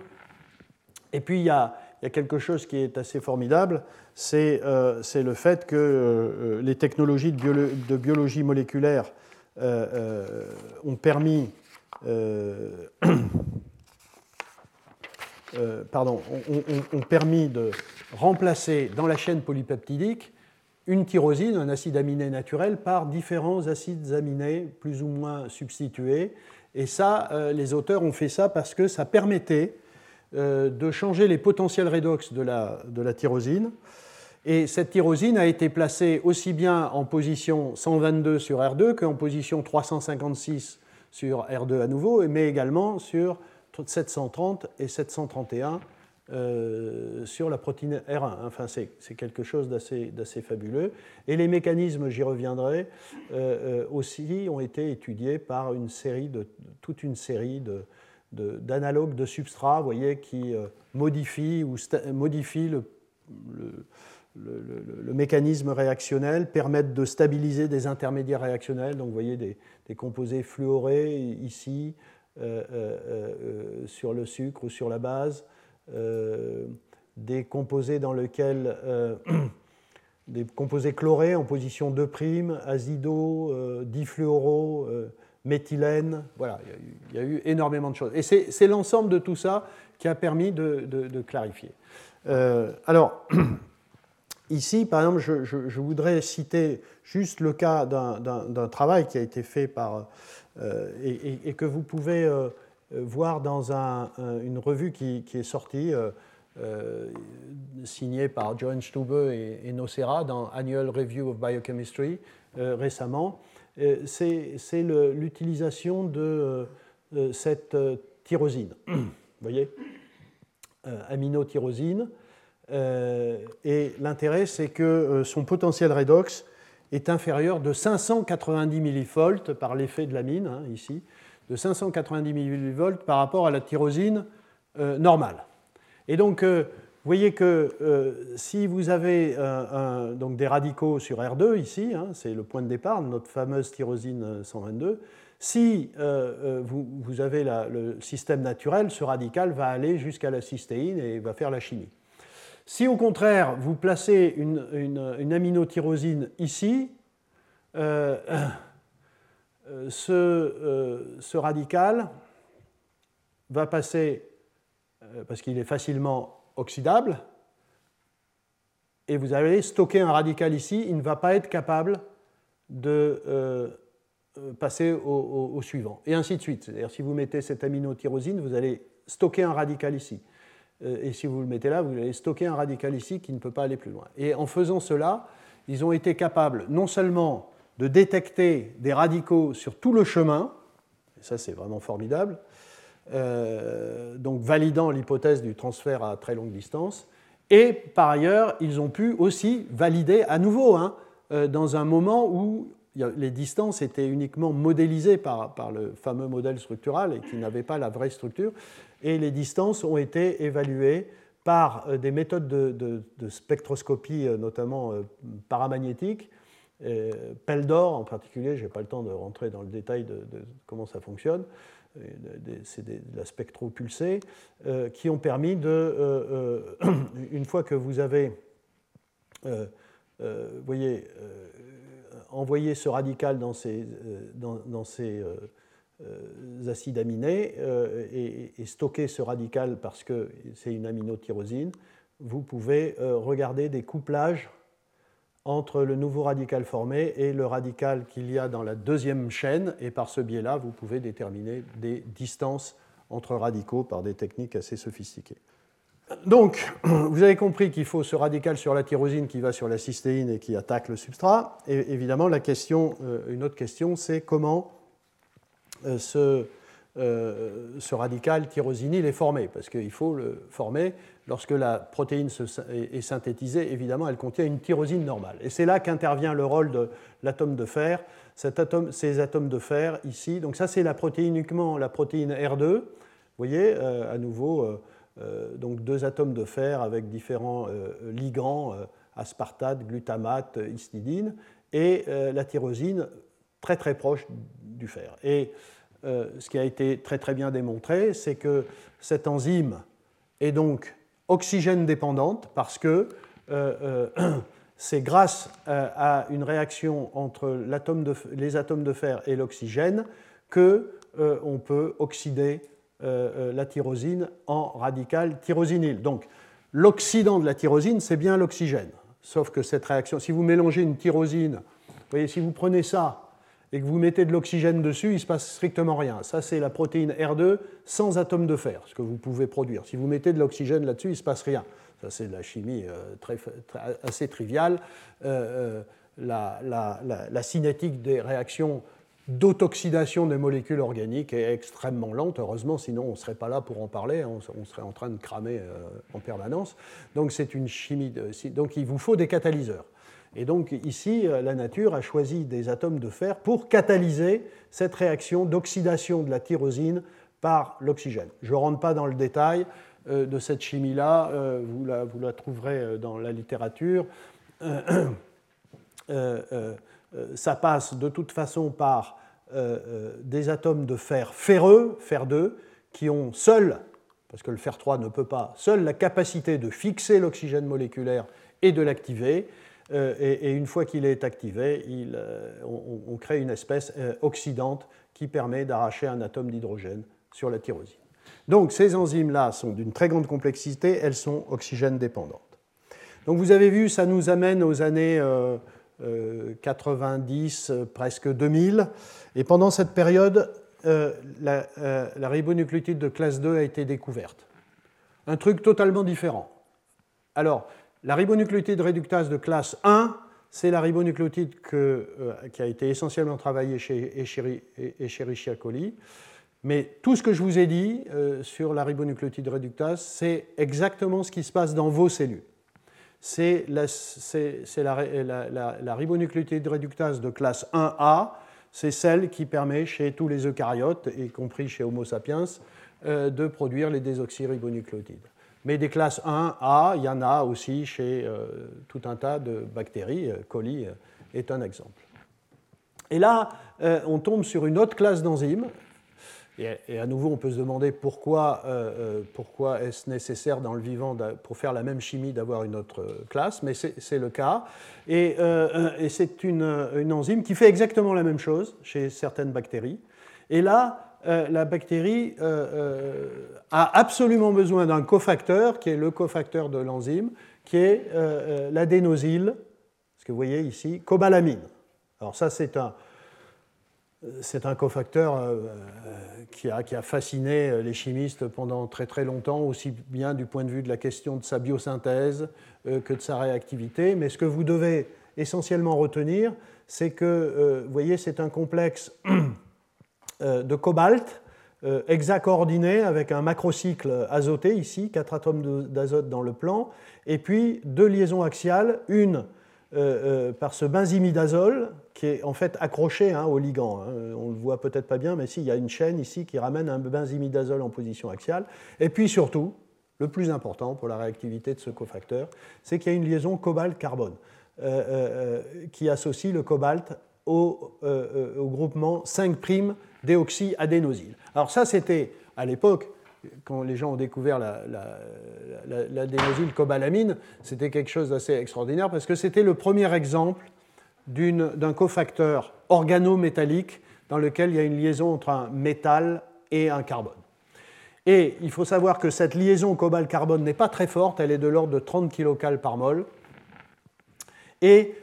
B: Et puis il y a, quelque chose qui est assez formidable, c'est euh, le fait que euh, les technologies de, de biologie moléculaire ont permis pardon, ont, permis de remplacer dans la chaîne polypeptidique une tyrosine, un acide aminé naturel, par différents acides aminés plus ou moins substitués. Et ça, euh, les auteurs ont fait ça parce que ça permettait euh, de changer les potentiels redox de la, de la tyrosine. Et cette tyrosine a été placée aussi bien en position 122 sur R2 qu'en position 356 sur R2 à nouveau, mais également sur 730 et 731 euh, sur la protéine R1. Enfin, c'est quelque chose d'assez fabuleux. Et les mécanismes, j'y reviendrai, euh, euh, aussi ont été étudiés par une série de, toute une série d'analogues de, de, substrats, vous voyez, qui modifient, ou modifient le, mécanisme réactionnel, permettent de stabiliser des intermédiaires réactionnels. Donc, vous voyez des composés fluorés ici, sur le sucre ou sur la base. Euh, des composés dans lesquels euh, des composés chlorés en position 2', azido, euh, difluoro, méthylène. Voilà, il y, a eu, énormément de choses. Et c'est l'ensemble de tout ça qui a permis de, clarifier. alors, ici, par exemple, je, voudrais citer juste le cas d'un travail qui a été fait par. et, que vous pouvez voir dans une revue qui, est sortie, euh, euh, signée par Johan Stube et, Nocera dans Annual Review of Biochemistry récemment, c'est l'utilisation de cette tyrosine. Vous voyez? Aminotyrosine. et l'intérêt, c'est que son potentiel redox est inférieur de 590 millivolts par l'effet de l'amine, hein, ici, de 590 mV par rapport à la tyrosine euh, normale. Et donc, euh, vous voyez que euh, si vous avez donc des radicaux sur R2 ici, hein, c'est le point de départ notre fameuse tyrosine 122, si vous, avez le système naturel, ce radical va aller jusqu'à la cystéine et va faire la chimie. Si au contraire vous placez une, une, aminotyrosine ici, euh, ce, radical va passer, euh, parce qu'il est facilement oxydable, et vous allez stocker un radical ici, il ne va pas être capable de passer au, suivant, et ainsi de suite. C'est-à-dire si vous mettez cette aminotyrosine, vous allez stocker un radical ici. et si vous le mettez là, vous allez stocker un radical ici qui ne peut pas aller plus loin. Et en faisant cela, ils ont été capables non seulement de détecter des radicaux sur tout le chemin, Ça, c'est vraiment formidable. donc, validant l'hypothèse du transfert à très longue distance. Et par ailleurs, ils ont pu aussi valider à nouveau, hein, dans un moment où les distances étaient uniquement modélisées par, par, le fameux modèle structural et qui n'avait pas la vraie structure. Et les distances ont été évaluées par euh, des méthodes de, spectroscopie, euh, notamment euh, paramagnétique, Peldor en particulier, je n'ai pas le temps de rentrer dans le détail de, comment ça fonctionne, c'est de la spectropulsée, qui ont permis de, une fois que vous avez, voyez, envoyé ce radical dans ces, dans ces euh, acides aminés euh, et, stocker ce radical parce que c'est une aminotyrosine, vous pouvez euh, regarder des couplages entre le nouveau radical formé et le radical qu'il y a dans la deuxième chaîne, et par ce biais-là, vous pouvez déterminer des distances entre radicaux par des techniques assez sophistiquées. Donc, vous avez compris qu'il faut ce radical sur la tyrosine qui va sur la cystéine et qui attaque le substrat. Et évidemment, la question, une autre question, c'est comment euh, ce, euh, ce, radical tyrosinyle est formé, parce qu'il faut le former. Lorsque la protéine est synthétisée, évidemment, elle contient une tyrosine normale. Et c'est là qu'intervient le rôle de l'atome de fer. Ces atomes de fer ici, donc ça c'est la protéine uniquement la protéine R2. Vous voyez, euh, à nouveau, donc deux atomes de fer avec différents ligands, aspartate, glutamate, histidine, et la tyrosine très très proche du fer. Et euh, ce qui a été très très bien démontré, c'est que cette enzyme est donc oxygène dépendante parce que euh, euh, c'est grâce à une réaction entre les atomes de fer et l'oxygène que on peut oxyder la tyrosine en radical tyrosinyle. Donc l'oxydant de la tyrosine, c'est bien l'oxygène. Sauf que cette réaction, si vous mélangez une tyrosine, vous voyez, si vous prenez ça et que vous mettez de l'oxygène dessus, il ne se passe strictement rien. Ça, c'est la protéine R2 sans atome de fer, ce que vous pouvez produire. Si vous mettez de l'oxygène là-dessus, il ne se passe rien. Ça, c'est de la chimie euh, très, assez triviale. Euh, euh, la, cinétique des réactions d'autoxydation des molécules organiques est extrêmement lente, heureusement, sinon on ne serait pas là pour en parler, on, serait en train de cramer en permanence. Donc c'est une chimie, donc il vous faut des catalyseurs. Et donc ici, euh, la nature a choisi des atomes de fer pour catalyser cette réaction d'oxydation de la tyrosine par l'oxygène. Je ne rentre pas dans le détail euh, de cette chimie-là, euh, vous, la, trouverez dans la littérature. ça passe de toute façon par des atomes de fer ferreux, fer 2, qui ont seul, parce que le fer 3 ne peut pas, seul la capacité de fixer l'oxygène moléculaire et de l'activer. Euh, et, une fois qu'il est activé, euh, on, crée une espèce euh, oxydante qui permet d'arracher un atome d'hydrogène sur la tyrosine. Donc ces enzymes-là sont d'une très grande complexité, elles sont oxygène dépendantes. Donc vous avez vu, ça nous amène aux années 90, presque 2000, et pendant cette période, la, la ribonucléotide de classe 2 a été découverte. Un truc totalement différent. Alors, la ribonucléotide réductase de classe 1, c'est la ribonucléotide euh, qui a été essentiellement travaillée chez Escherichia coli. Mais tout ce que je vous ai dit euh, sur la ribonucléotide réductase, c'est exactement ce qui se passe dans vos cellules. C'est la, ribonucléotide réductase de classe 1A, c'est celle qui permet chez tous les eucaryotes, y compris chez Homo sapiens, euh, de produire les désoxyribonucléotides. Mais des classes 1A, il y en a aussi chez euh, tout un tas de bactéries. Euh, coli euh, est un exemple. Et là, on tombe sur une autre classe d'enzymes. Et, à nouveau, on peut se demander pourquoi, est-ce nécessaire dans le vivant pour faire la même chimie d'avoir une autre classe, mais c'est le cas. Et, et c'est une, une enzyme qui fait exactement la même chose chez certaines bactéries. Et là, euh, la bactérie euh, euh, a absolument besoin d'un cofacteur, qui est le cofacteur de l'enzyme, qui est l'adénosyle, ce que vous voyez ici, cobalamine. Alors ça, c'est un, c'est un cofacteur qui, a, qui, a, fasciné les chimistes pendant très très longtemps, aussi bien du point de vue de la question de sa biosynthèse que de sa réactivité. Mais ce que vous devez essentiellement retenir, c'est que, vous voyez, c'est un complexe de cobalt hexacoordonné avec un macrocycle azoté ici, quatre atomes d'azote dans le plan, et puis deux liaisons axiales, une par ce benzimidazole qui est en fait accroché hein, au ligand. Hein. On ne le voit peut-être pas bien, mais si, il y a une chaîne ici qui ramène un benzimidazole en position axiale. Et puis surtout, le plus important pour la réactivité de ce cofacteur, c'est qu'il y a une liaison cobalt-carbone euh, euh, qui associe le cobalt au, euh, groupement 5' déoxyadénosyle. Alors ça, c'était à l'époque, quand les gens ont découvert l'adénosyle cobalamine, c'était quelque chose d'assez extraordinaire parce que c'était le premier exemple d'un cofacteur organométallique dans lequel il y a une liaison entre un métal et un carbone. Et il faut savoir que cette liaison cobalt-carbone n'est pas très forte, elle est de l'ordre de 30 kcal par mol. Et,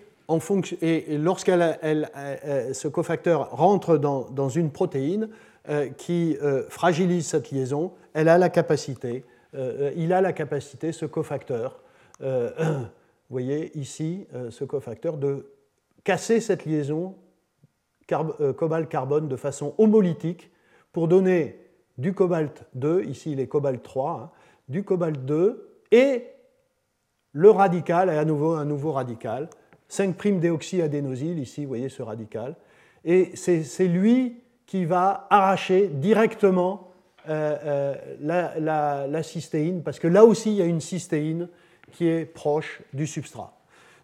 B: et lorsque ce cofacteur rentre dans, une protéine euh, qui euh, fragilise cette liaison, elle a la capacité, euh, il a la capacité, ce cofacteur, vous voyez ici, ce cofacteur, de casser cette liaison cobalt-carbone de façon homolytique pour donner du cobalt 2, ici il est cobalt 3, hein, du cobalt 2 et le radical, et à nouveau un nouveau radical, 5' déoxyadénosyle, ici vous voyez ce radical, et c'est lui qui va arracher directement euh, euh, la, cystéine, parce que là aussi il y a une cystéine qui est proche du substrat.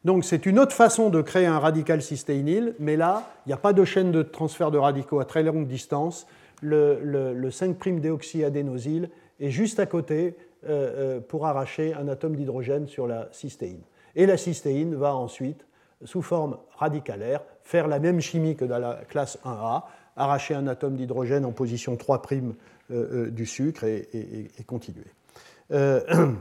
B: Donc c'est une autre façon de créer un radical cystéinyle, mais là, il n'y a pas de chaîne de transfert de radicaux à très longue distance, le, 5'-déoxyadénosyle est juste à côté euh, pour arracher un atome d'hydrogène sur la cystéine. Et la cystéine va ensuite, sous forme radicalaire, faire la même chimie que dans la classe 1A, arracher un atome d'hydrogène en position 3' euh, du sucre et, continuer. vous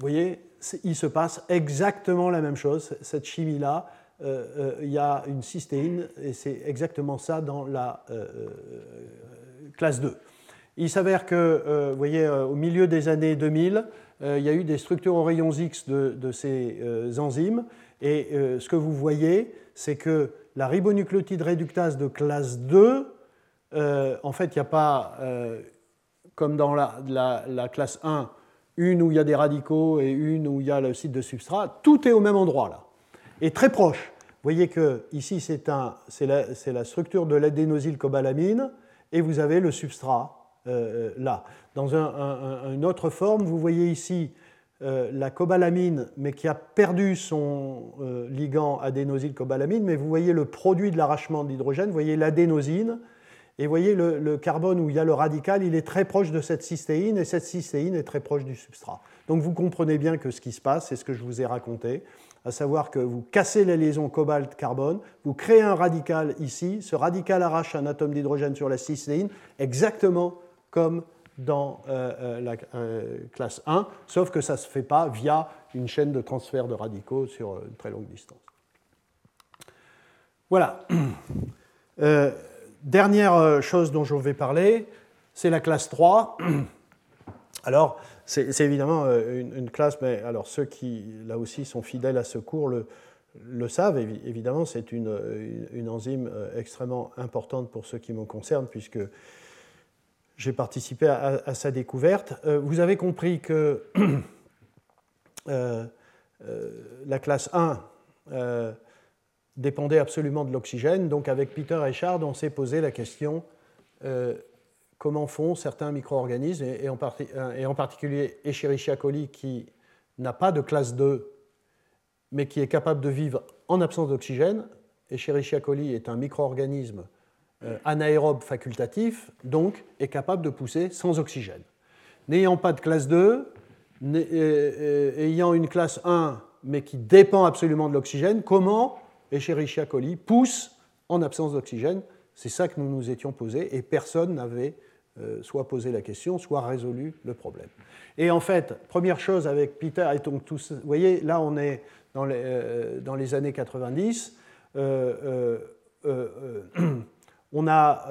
B: voyez, il se passe exactement la même chose. Cette chimie-là euh, euh, il y a une cystéine, et c'est exactement ça dans la euh, classe 2. Il s'avère que, vous voyez, au milieu des années 2000, il y a eu des structures aux rayons X de, ces enzymes, et ce que vous voyez, c'est que la ribonucléotide réductase de classe 2, en fait, il n'y a pas, comme dans la, la, classe 1, une où il y a des radicaux et une où il y a le site de substrat, tout est au même endroit là. Est très proche. Vous voyez que ici, c'est la, la, structure de l'adénosylcobalamine et vous avez le substrat euh, là. Dans une autre forme, vous voyez ici euh, la cobalamine, mais qui a perdu son euh, ligand adénosylcobalamine, mais vous voyez le produit de l'arrachement d'hydrogène, vous voyez l'adénosine, et vous voyez le, le, carbone où il y a le radical, il est très proche de cette cystéine, et cette cystéine est très proche du substrat. Donc vous comprenez bien que ce qui se passe, c'est ce que je vous ai raconté à savoir que vous cassez la liaison cobalt-carbone, vous créez un radical ici, ce radical arrache un atome d'hydrogène sur la cystéine, exactement comme dans euh, euh, la euh, classe 1, sauf que ça ne se fait pas via une chaîne de transfert de radicaux sur une très longue distance. Voilà. dernière chose dont je vais parler, c'est la classe 3. Alors, c'est évidemment une, classe, mais alors ceux qui, là aussi, sont fidèles à ce cours le, savent. Évidemment, c'est une, une, enzyme extrêmement importante pour ceux qui me concernent, puisque j'ai participé à, sa découverte. Euh, vous avez compris que la classe 1 dépendait absolument de l'oxygène. Donc, avec Peter Echard, on s'est posé la question comment font certains micro-organismes, et, en, et en particulier Escherichia coli qui n'a pas de classe 2, mais qui est capable de vivre en absence d'oxygène. Escherichia coli est un micro-organisme euh, anaérobe facultatif, donc est capable de pousser sans oxygène. N'ayant pas de classe 2, euh, euh, ayant une classe 1, mais qui dépend absolument de l'oxygène, comment Escherichia coli pousse en absence d'oxygène? C'est ça que nous nous étions posés, et personne n'avait euh, soit posé la question, soit résolu le problème. Et en fait, première chose avec Peter, et donc vous voyez, là on est dans les, euh, dans les années 90, euh, on a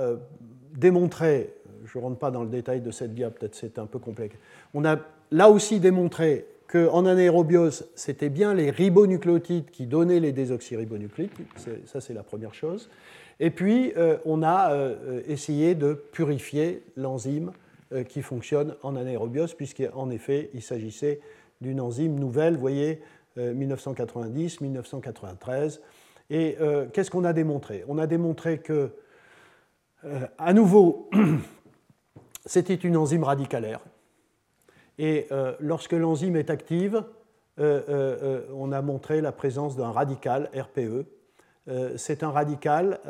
B: démontré, je ne rentre pas dans le détail de cette dia, peut-être c'est un peu complexe, on a là aussi démontré qu'en anaérobiose, c'était bien les ribonucléotides qui donnaient les désoxyribonucléotides, ça c'est la première chose. Et puis, on a essayé de purifier l'enzyme qui fonctionne en anaérobiose, puisqu'en effet, il s'agissait d'une enzyme nouvelle, vous voyez, 1990, 1993. Et qu'est-ce qu'on a démontré? On a démontré que, à nouveau, c'était une enzyme radicalaire. Et lorsque l'enzyme est active, euh, euh, euh, on a montré la présence d'un radical RPE. c'est un radical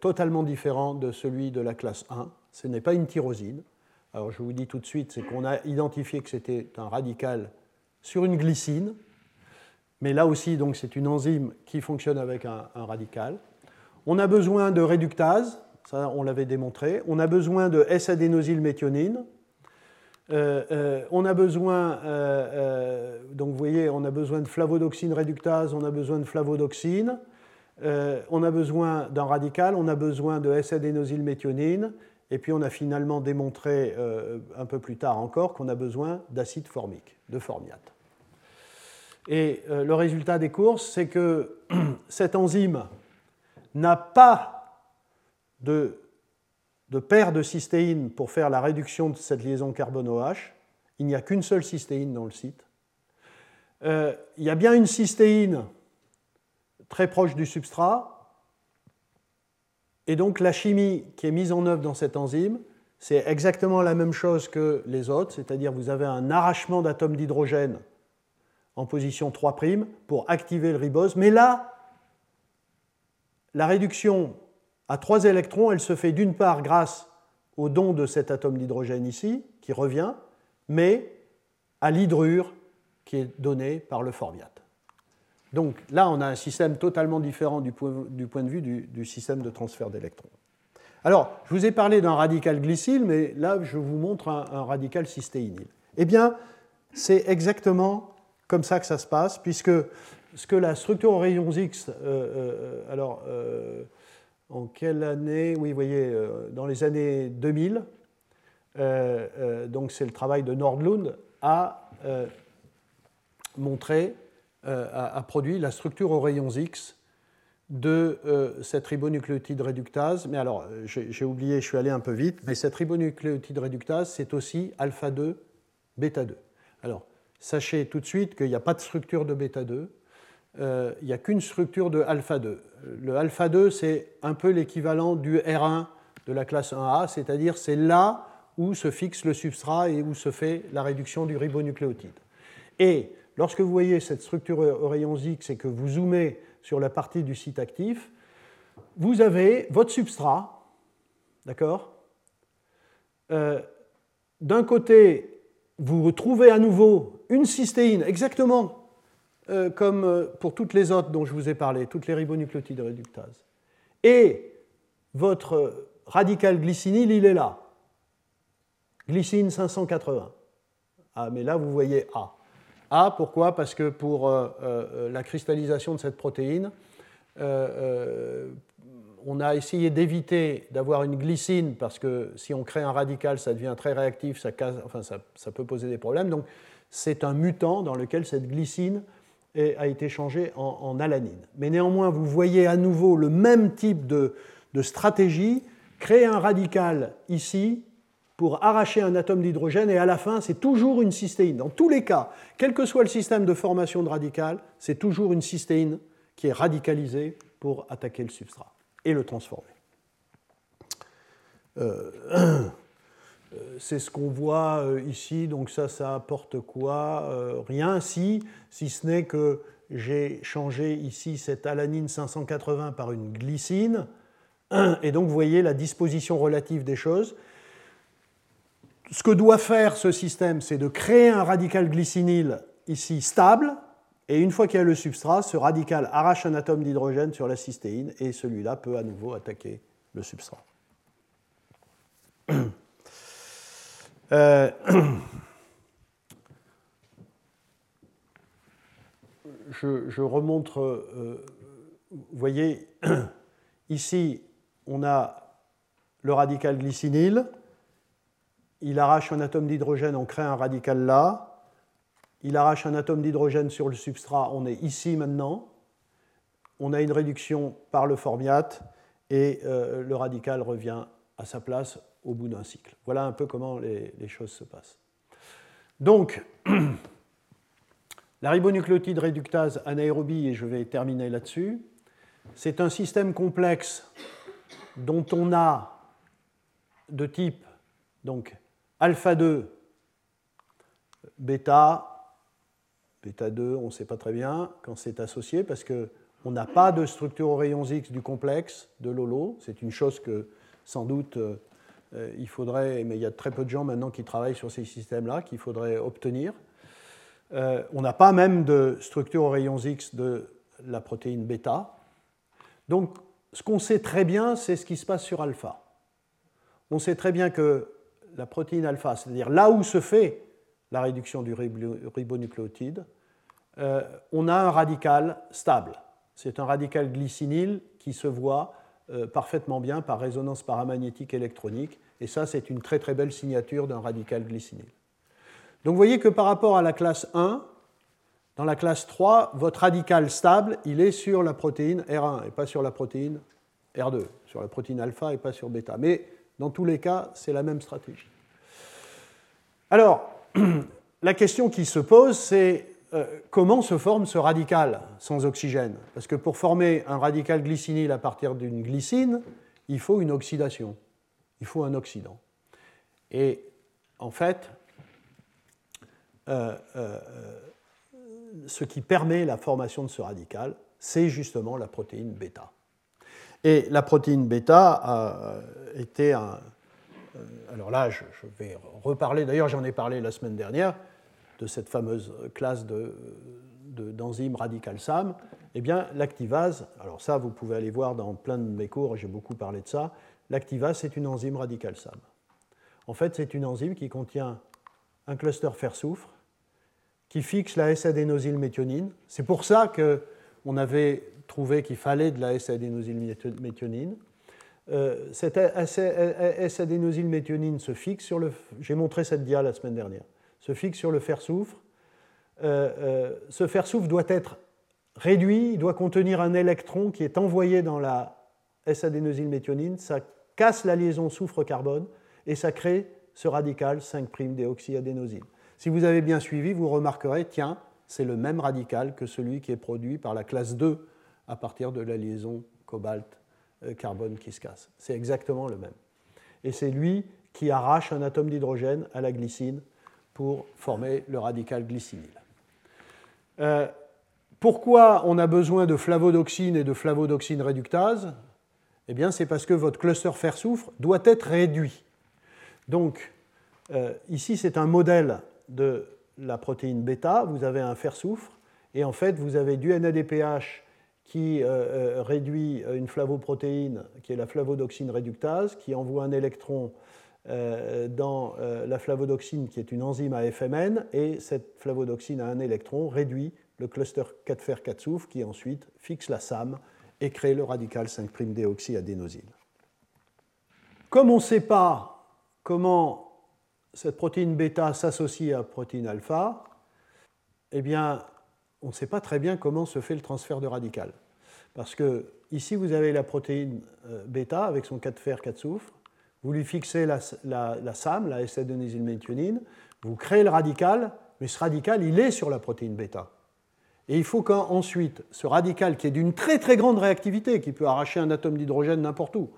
B: totalement différent de celui de la classe 1. Ce n'est pas une tyrosine. Alors je vous dis tout de suite, c'est qu'on a identifié que c'était un radical sur une glycine, mais là aussi, donc, c'est une enzyme qui fonctionne avec un, radical. On a besoin de réductase, ça on l'avait démontré. On a besoin de S-adénosylméthionine, euh, euh, on a besoin, euh, donc vous voyez, on a besoin de flavodoxine réductase, on a besoin de flavodoxine, on a besoin d'un radical, on a besoin de S-adénosylméthionine, et puis on a finalement démontré un peu plus tard encore qu'on a besoin d'acide formique, de formiate. Et le résultat des courses, c'est que cette enzyme n'a pas de paires de cystéine pour faire la réduction de cette liaison carbone-OH. Il n'y a qu'une seule cystéine dans le site. Euh, il y a bien une cystéine très proche du substrat. Et donc la chimie qui est mise en œuvre dans cette enzyme, c'est exactement la même chose que les autres, c'est-à-dire vous avez un arrachement d'atomes d'hydrogène en position 3' pour activer le ribose. Mais là, la réduction à trois électrons, elle se fait d'une part grâce au don de cet atome d'hydrogène ici, qui revient, mais à l'hydrure qui est donné par le formiate. Donc là, on a un système totalement différent du point, de vue du, système de transfert d'électrons. Alors, je vous ai parlé d'un radical glycyle, mais là, je vous montre un, radical cystéinyl. Eh bien, c'est exactement comme ça que ça se passe, puisque ce que la structure aux rayons X, euh, euh, alors, euh, en quelle année Oui, vous voyez, euh, dans les années 2000, euh, euh, donc c'est le travail de Nordlund, a montré, a, produit la structure aux rayons X de cette ribonucléotide réductase. Mais alors, j'ai oublié, je suis allé un peu vite, mais cette ribonucléotide réductase, c'est aussi alpha 2, bêta 2. Alors, sachez tout de suite qu'il n'y a pas de structure de bêta 2, il n'y a qu'une structure de alpha 2 le alpha 2, c'est un peu l'équivalent du R1 de la classe 1A, c'est-à-dire c'est là où se fixe le substrat et où se fait la réduction du ribonucléotide. Et lorsque vous voyez cette structure au rayon X et que vous zoomez sur la partie du site actif, vous avez votre substrat, d'accord? Euh, D'un côté, vous retrouvez à nouveau une cystéine, exactement euh, comme euh, pour toutes les autres dont je vous ai parlé, toutes les ribonucléotides réductase. Et votre radical glycinyl, il est là. Glycine 580. Ah, mais là, vous voyez A. A, pourquoi? Parce que pour euh, la cristallisation de cette protéine, on a essayé d'éviter d'avoir une glycine, parce que si on crée un radical, ça devient très réactif, ça, enfin, ça, ça peut poser des problèmes. Donc, c'est un mutant dans lequel cette glycine a été changé en, alanine. Mais néanmoins, vous voyez à nouveau le même type de, stratégie, créer un radical ici pour arracher un atome d'hydrogène, et à la fin, c'est toujours une cystéine. Dans tous les cas, quel que soit le système de formation de radical, c'est toujours une cystéine qui est radicalisée pour attaquer le substrat et le transformer. Euh, c'est ce qu'on voit euh, ici, donc ça, ça apporte quoi euh, Rien, si, si ce n'est que j'ai changé ici cette alanine 580 par une glycine, et donc vous voyez la disposition relative des choses. Ce que doit faire ce système, c'est de créer un radical glycinyl ici stable, et une fois qu'il y a le substrat, ce radical arrache un atome d'hydrogène sur la cystéine, et celui-là peut à nouveau attaquer le substrat. Euh, je, remontre, euh, vous voyez, ici, on a le radical glycinyl, il arrache un atome d'hydrogène, on crée un radical là, il arrache un atome d'hydrogène sur le substrat, on est ici maintenant, on a une réduction par le formiate, et le radical revient à sa place au bout d'un cycle. Voilà un peu comment les, choses se passent. Donc, la ribonucléotide réductase anaérobie, et je vais terminer là-dessus, c'est un système complexe dont on a de type donc alpha 2, bêta, bêta 2, on ne sait pas très bien quand c'est associé parce qu'on n'a pas de structure aux rayons X du complexe de Lolo. C'est une chose que sans doute euh, il faudrait, mais il y a très peu de gens maintenant qui travaillent sur ces systèmes-là, qu'il faudrait obtenir. Euh, on n'a pas même de structure aux rayons X de la protéine bêta. Donc, ce qu'on sait très bien, c'est ce qui se passe sur alpha. On sait très bien que la protéine alpha, c'est-à-dire là où se fait la réduction du ribonucléotide, euh, on a un radical stable. C'est un radical glycinyle qui se voit euh, parfaitement bien par résonance paramagnétique électronique. Et ça, c'est une très très belle signature d'un radical glycinyle. Donc vous voyez que par rapport à la classe 1, dans la classe 3, votre radical stable, il est sur la protéine R1 et pas sur la protéine R2, sur la protéine alpha et pas sur bêta. Mais dans tous les cas, c'est la même stratégie. Alors, la question qui se pose, c'est euh, comment se forme ce radical sans oxygène? Parce que pour former un radical glycinyle à partir d'une glycine, il faut une oxydation, il faut un oxydant. Et en fait, euh, euh, ce qui permet la formation de ce radical, c'est justement la protéine bêta. Et la protéine bêta a été un. Alors là, je, vais reparler, d'ailleurs j'en ai parlé la semaine dernière, de cette fameuse classe d'enzymes de, radical SAM, eh bien l'activase, alors ça vous pouvez aller voir dans plein de mes cours, j'ai beaucoup parlé de ça, l'activase c'est une enzyme radical SAM. En fait c'est une enzyme qui contient un cluster fer-soufre qui fixe la S-adénosylméthionine. C'est pour ça qu'on avait trouvé qu'il fallait de la S-adénosylméthionine. Euh, cette S-adénosylméthionine se fixe sur le... J'ai montré cette la semaine dernière se fixe sur le fer-soufre. Euh, euh, ce fer-soufre doit être réduit, il doit contenir un électron qui est envoyé dans la S-adénosylméthionine, ça casse la liaison soufre-carbone et ça crée ce radical 5'-déoxyadénosine. Si vous avez bien suivi, vous remarquerez, tiens, c'est le même radical que celui qui est produit par la classe 2 à partir de la liaison cobalt-carbone qui se casse. C'est exactement le même. Et c'est lui qui arrache un atome d'hydrogène à la glycine pour former le radical glycinyle. Euh, pourquoi on a besoin de flavodoxine et de flavodoxine réductase? Eh bien, c'est parce que votre cluster fer-soufre doit être réduit. Donc, euh, ici, c'est un modèle de la protéine bêta. Vous avez un fer-soufre, et en fait, vous avez du NADPH qui euh, réduit une flavoprotéine, qui est la flavodoxine réductase, qui envoie un électron euh, dans euh, la flavodoxine qui est une enzyme à FMN et cette flavodoxine a un électron réduit le cluster 4 fer 4 soufre qui ensuite fixe la SAM et crée le radical 5'-déoxyadénosine. Comme on ne sait pas comment cette protéine bêta s'associe à la protéine alpha, eh bien, on ne sait pas très bien comment se fait le transfert de radical. Parce que ici, vous avez la protéine euh, bêta avec son 4 fer 4 soufre, vous lui fixez la, SAM, la s vous créez le radical, mais ce radical, il est sur la protéine bêta. Et il faut qu'ensuite, ce radical, qui est d'une très très grande réactivité, qui peut arracher un atome d'hydrogène n'importe où,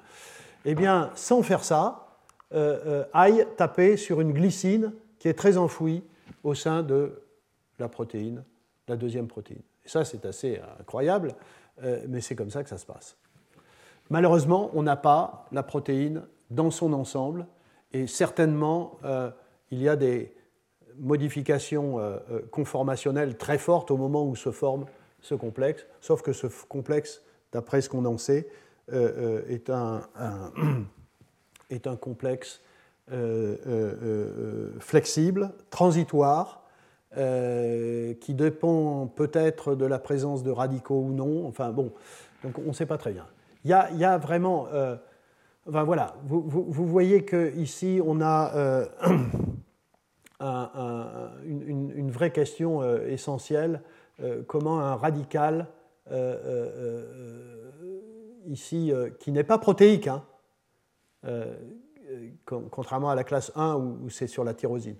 B: eh bien, sans faire ça, euh, euh, aille taper sur une glycine qui est très enfouie au sein de la protéine, la deuxième protéine. Et ça, c'est assez incroyable, euh, mais c'est comme ça que ça se passe. Malheureusement, on n'a pas la protéine dans son ensemble. Et certainement, il y a des modifications euh, euh, conformationnelles très fortes au moment où se forme ce complexe, sauf que ce complexe, d'après ce qu'on en sait, est un, est, un, complexe flexible, transitoire, qui dépend peut-être de la présence de radicaux ou non. Enfin bon, donc on ne sait pas très bien. Il y a, y a vraiment voilà, vous, voyez qu'ici, on a euh, une, vraie question euh, essentielle, euh, comment un radical ici, qui n'est pas protéique, hein, contrairement à la classe 1 où, c'est sur la tyrosine,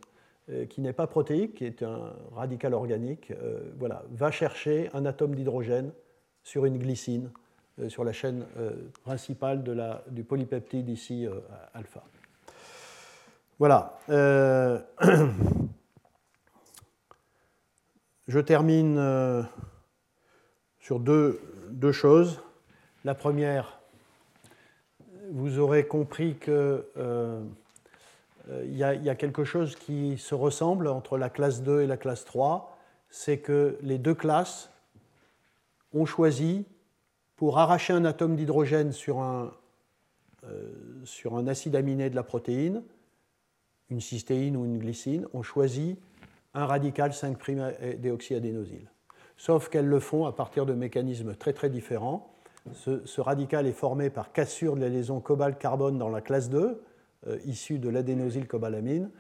B: qui n'est pas protéique, qui est un radical organique, voilà, va chercher un atome d'hydrogène sur une glycine, sur la chaîne principale du polypeptide ici alpha. Voilà. Je termine sur deux, choses. La première, vous aurez compris qu'il euh, y, a quelque chose qui se ressemble entre la classe 2 et la classe 3, c'est que les deux classes ont choisi, pour arracher un atome d'hydrogène euh, sur un acide aminé de la protéine, une cystéine ou une glycine, ont choisi un radical 5' déoxyadénosyle sauf qu'elles le font à partir de mécanismes très très différents. Ce, radical est formé par cassure de la liaison cobalt-carbone dans la classe 2, euh, issue de l'adénosylcobalamine,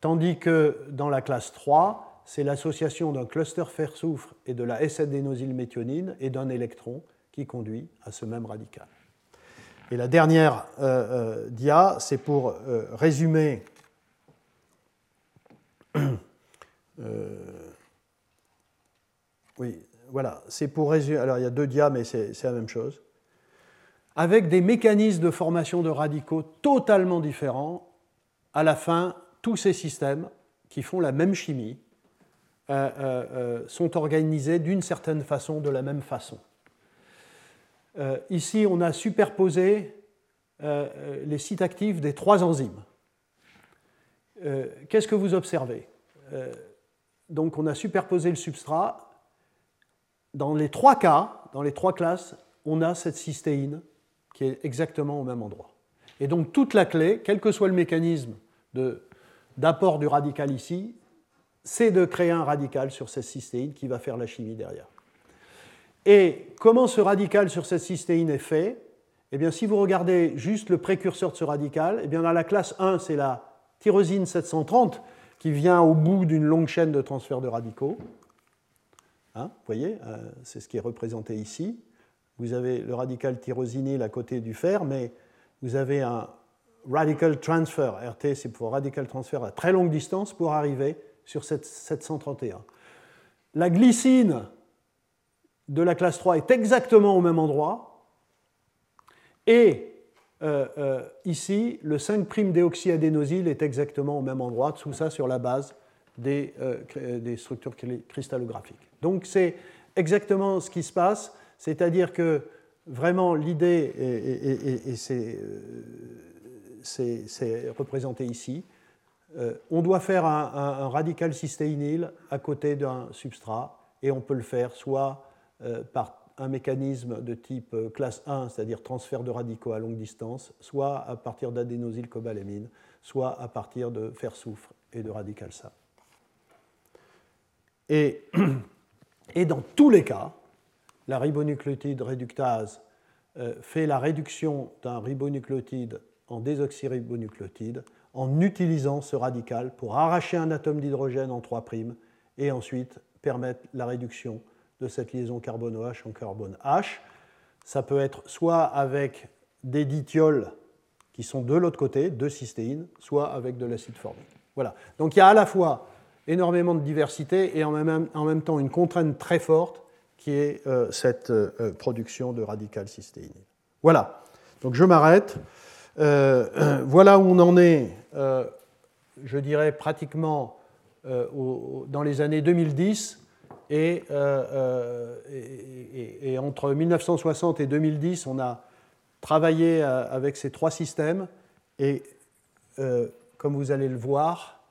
B: tandis que dans la classe 3, c'est l'association d'un cluster fer-soufre et de la S-adénosylméthionine et d'un électron qui conduit à ce même radical. Et la dernière euh, euh, dia, c'est pour résumer oui, voilà, c'est pour résumer. Alors il y a deux dias, mais c'est la même chose. Avec des mécanismes de formation de radicaux totalement différents, à la fin, tous ces systèmes qui font la même chimie euh, euh, euh, sont organisés d'une certaine façon, de la même façon. ici, on a superposé les sites actifs des trois enzymes. Qu'est-ce que vous observez? Donc, on a superposé le substrat dans les trois cas, dans les trois classes, on a cette cystéine qui est exactement au même endroit. Et donc toute la clé, quel que soit le mécanisme d'apport du radical ici, c'est de créer un radical sur cette cystéine qui va faire la chimie derrière. Et comment ce radical sur cette cystéine est fait? Eh bien, si vous regardez juste le précurseur de ce radical, eh bien, dans la classe 1, c'est la tyrosine 730 qui vient au bout d'une longue chaîne de transfert de radicaux. Hein, vous voyez, euh, c'est ce qui est représenté ici. Vous avez le radical tyrosinyl à côté du fer, mais vous avez un radical transfer. RT, c'est pour radical transfer à très longue distance pour arriver sur cette 731. La glycine de la classe 3 est exactement au même endroit. Et euh, euh, ici, le 5'-déoxyadénosyle est exactement au même endroit, tout ça sur la base des, des structures cristallographiques. Donc c'est exactement ce qui se passe, c'est-à-dire que vraiment l'idée, et, euh, c'est représenté ici, euh, on doit faire un, radical cystéinyl à côté d'un substrat, et on peut le faire soit euh, par un mécanisme de type classe 1, c'est-à-dire transfert de radicaux à longue distance, soit à partir d'adénosylcobalamine, soit à partir de fer-soufre et de radical SA. Et Et dans tous les cas, la ribonucléotide réductase euh, fait la réduction d'un ribonucléotide en désoxyribonucléotide en utilisant ce radical pour arracher un atome d'hydrogène en 3' et ensuite permettre la réduction de cette liaison carbono-H en carbone H. Ça peut être soit avec des dithiols qui sont de l'autre côté, de cystéine, soit avec de l'acide formique. Voilà. Donc il y a à la fois énormément de diversité et en même, temps une contrainte très forte qui est euh, cette euh, production de radical cystéine. Voilà, donc je m'arrête. Euh, voilà où on en est, je dirais pratiquement dans les années 2010 et, et, entre 1960 et 2010, on a travaillé avec ces trois systèmes et comme vous allez le voir,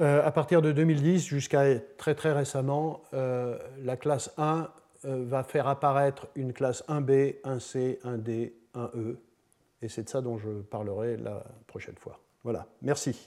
B: euh, à partir de 2010 jusqu'à très très récemment, euh, la classe 1 euh, va faire apparaître une classe 1B, 1C, 1D, 1E. Et c'est de ça dont je parlerai la prochaine fois. Voilà, merci.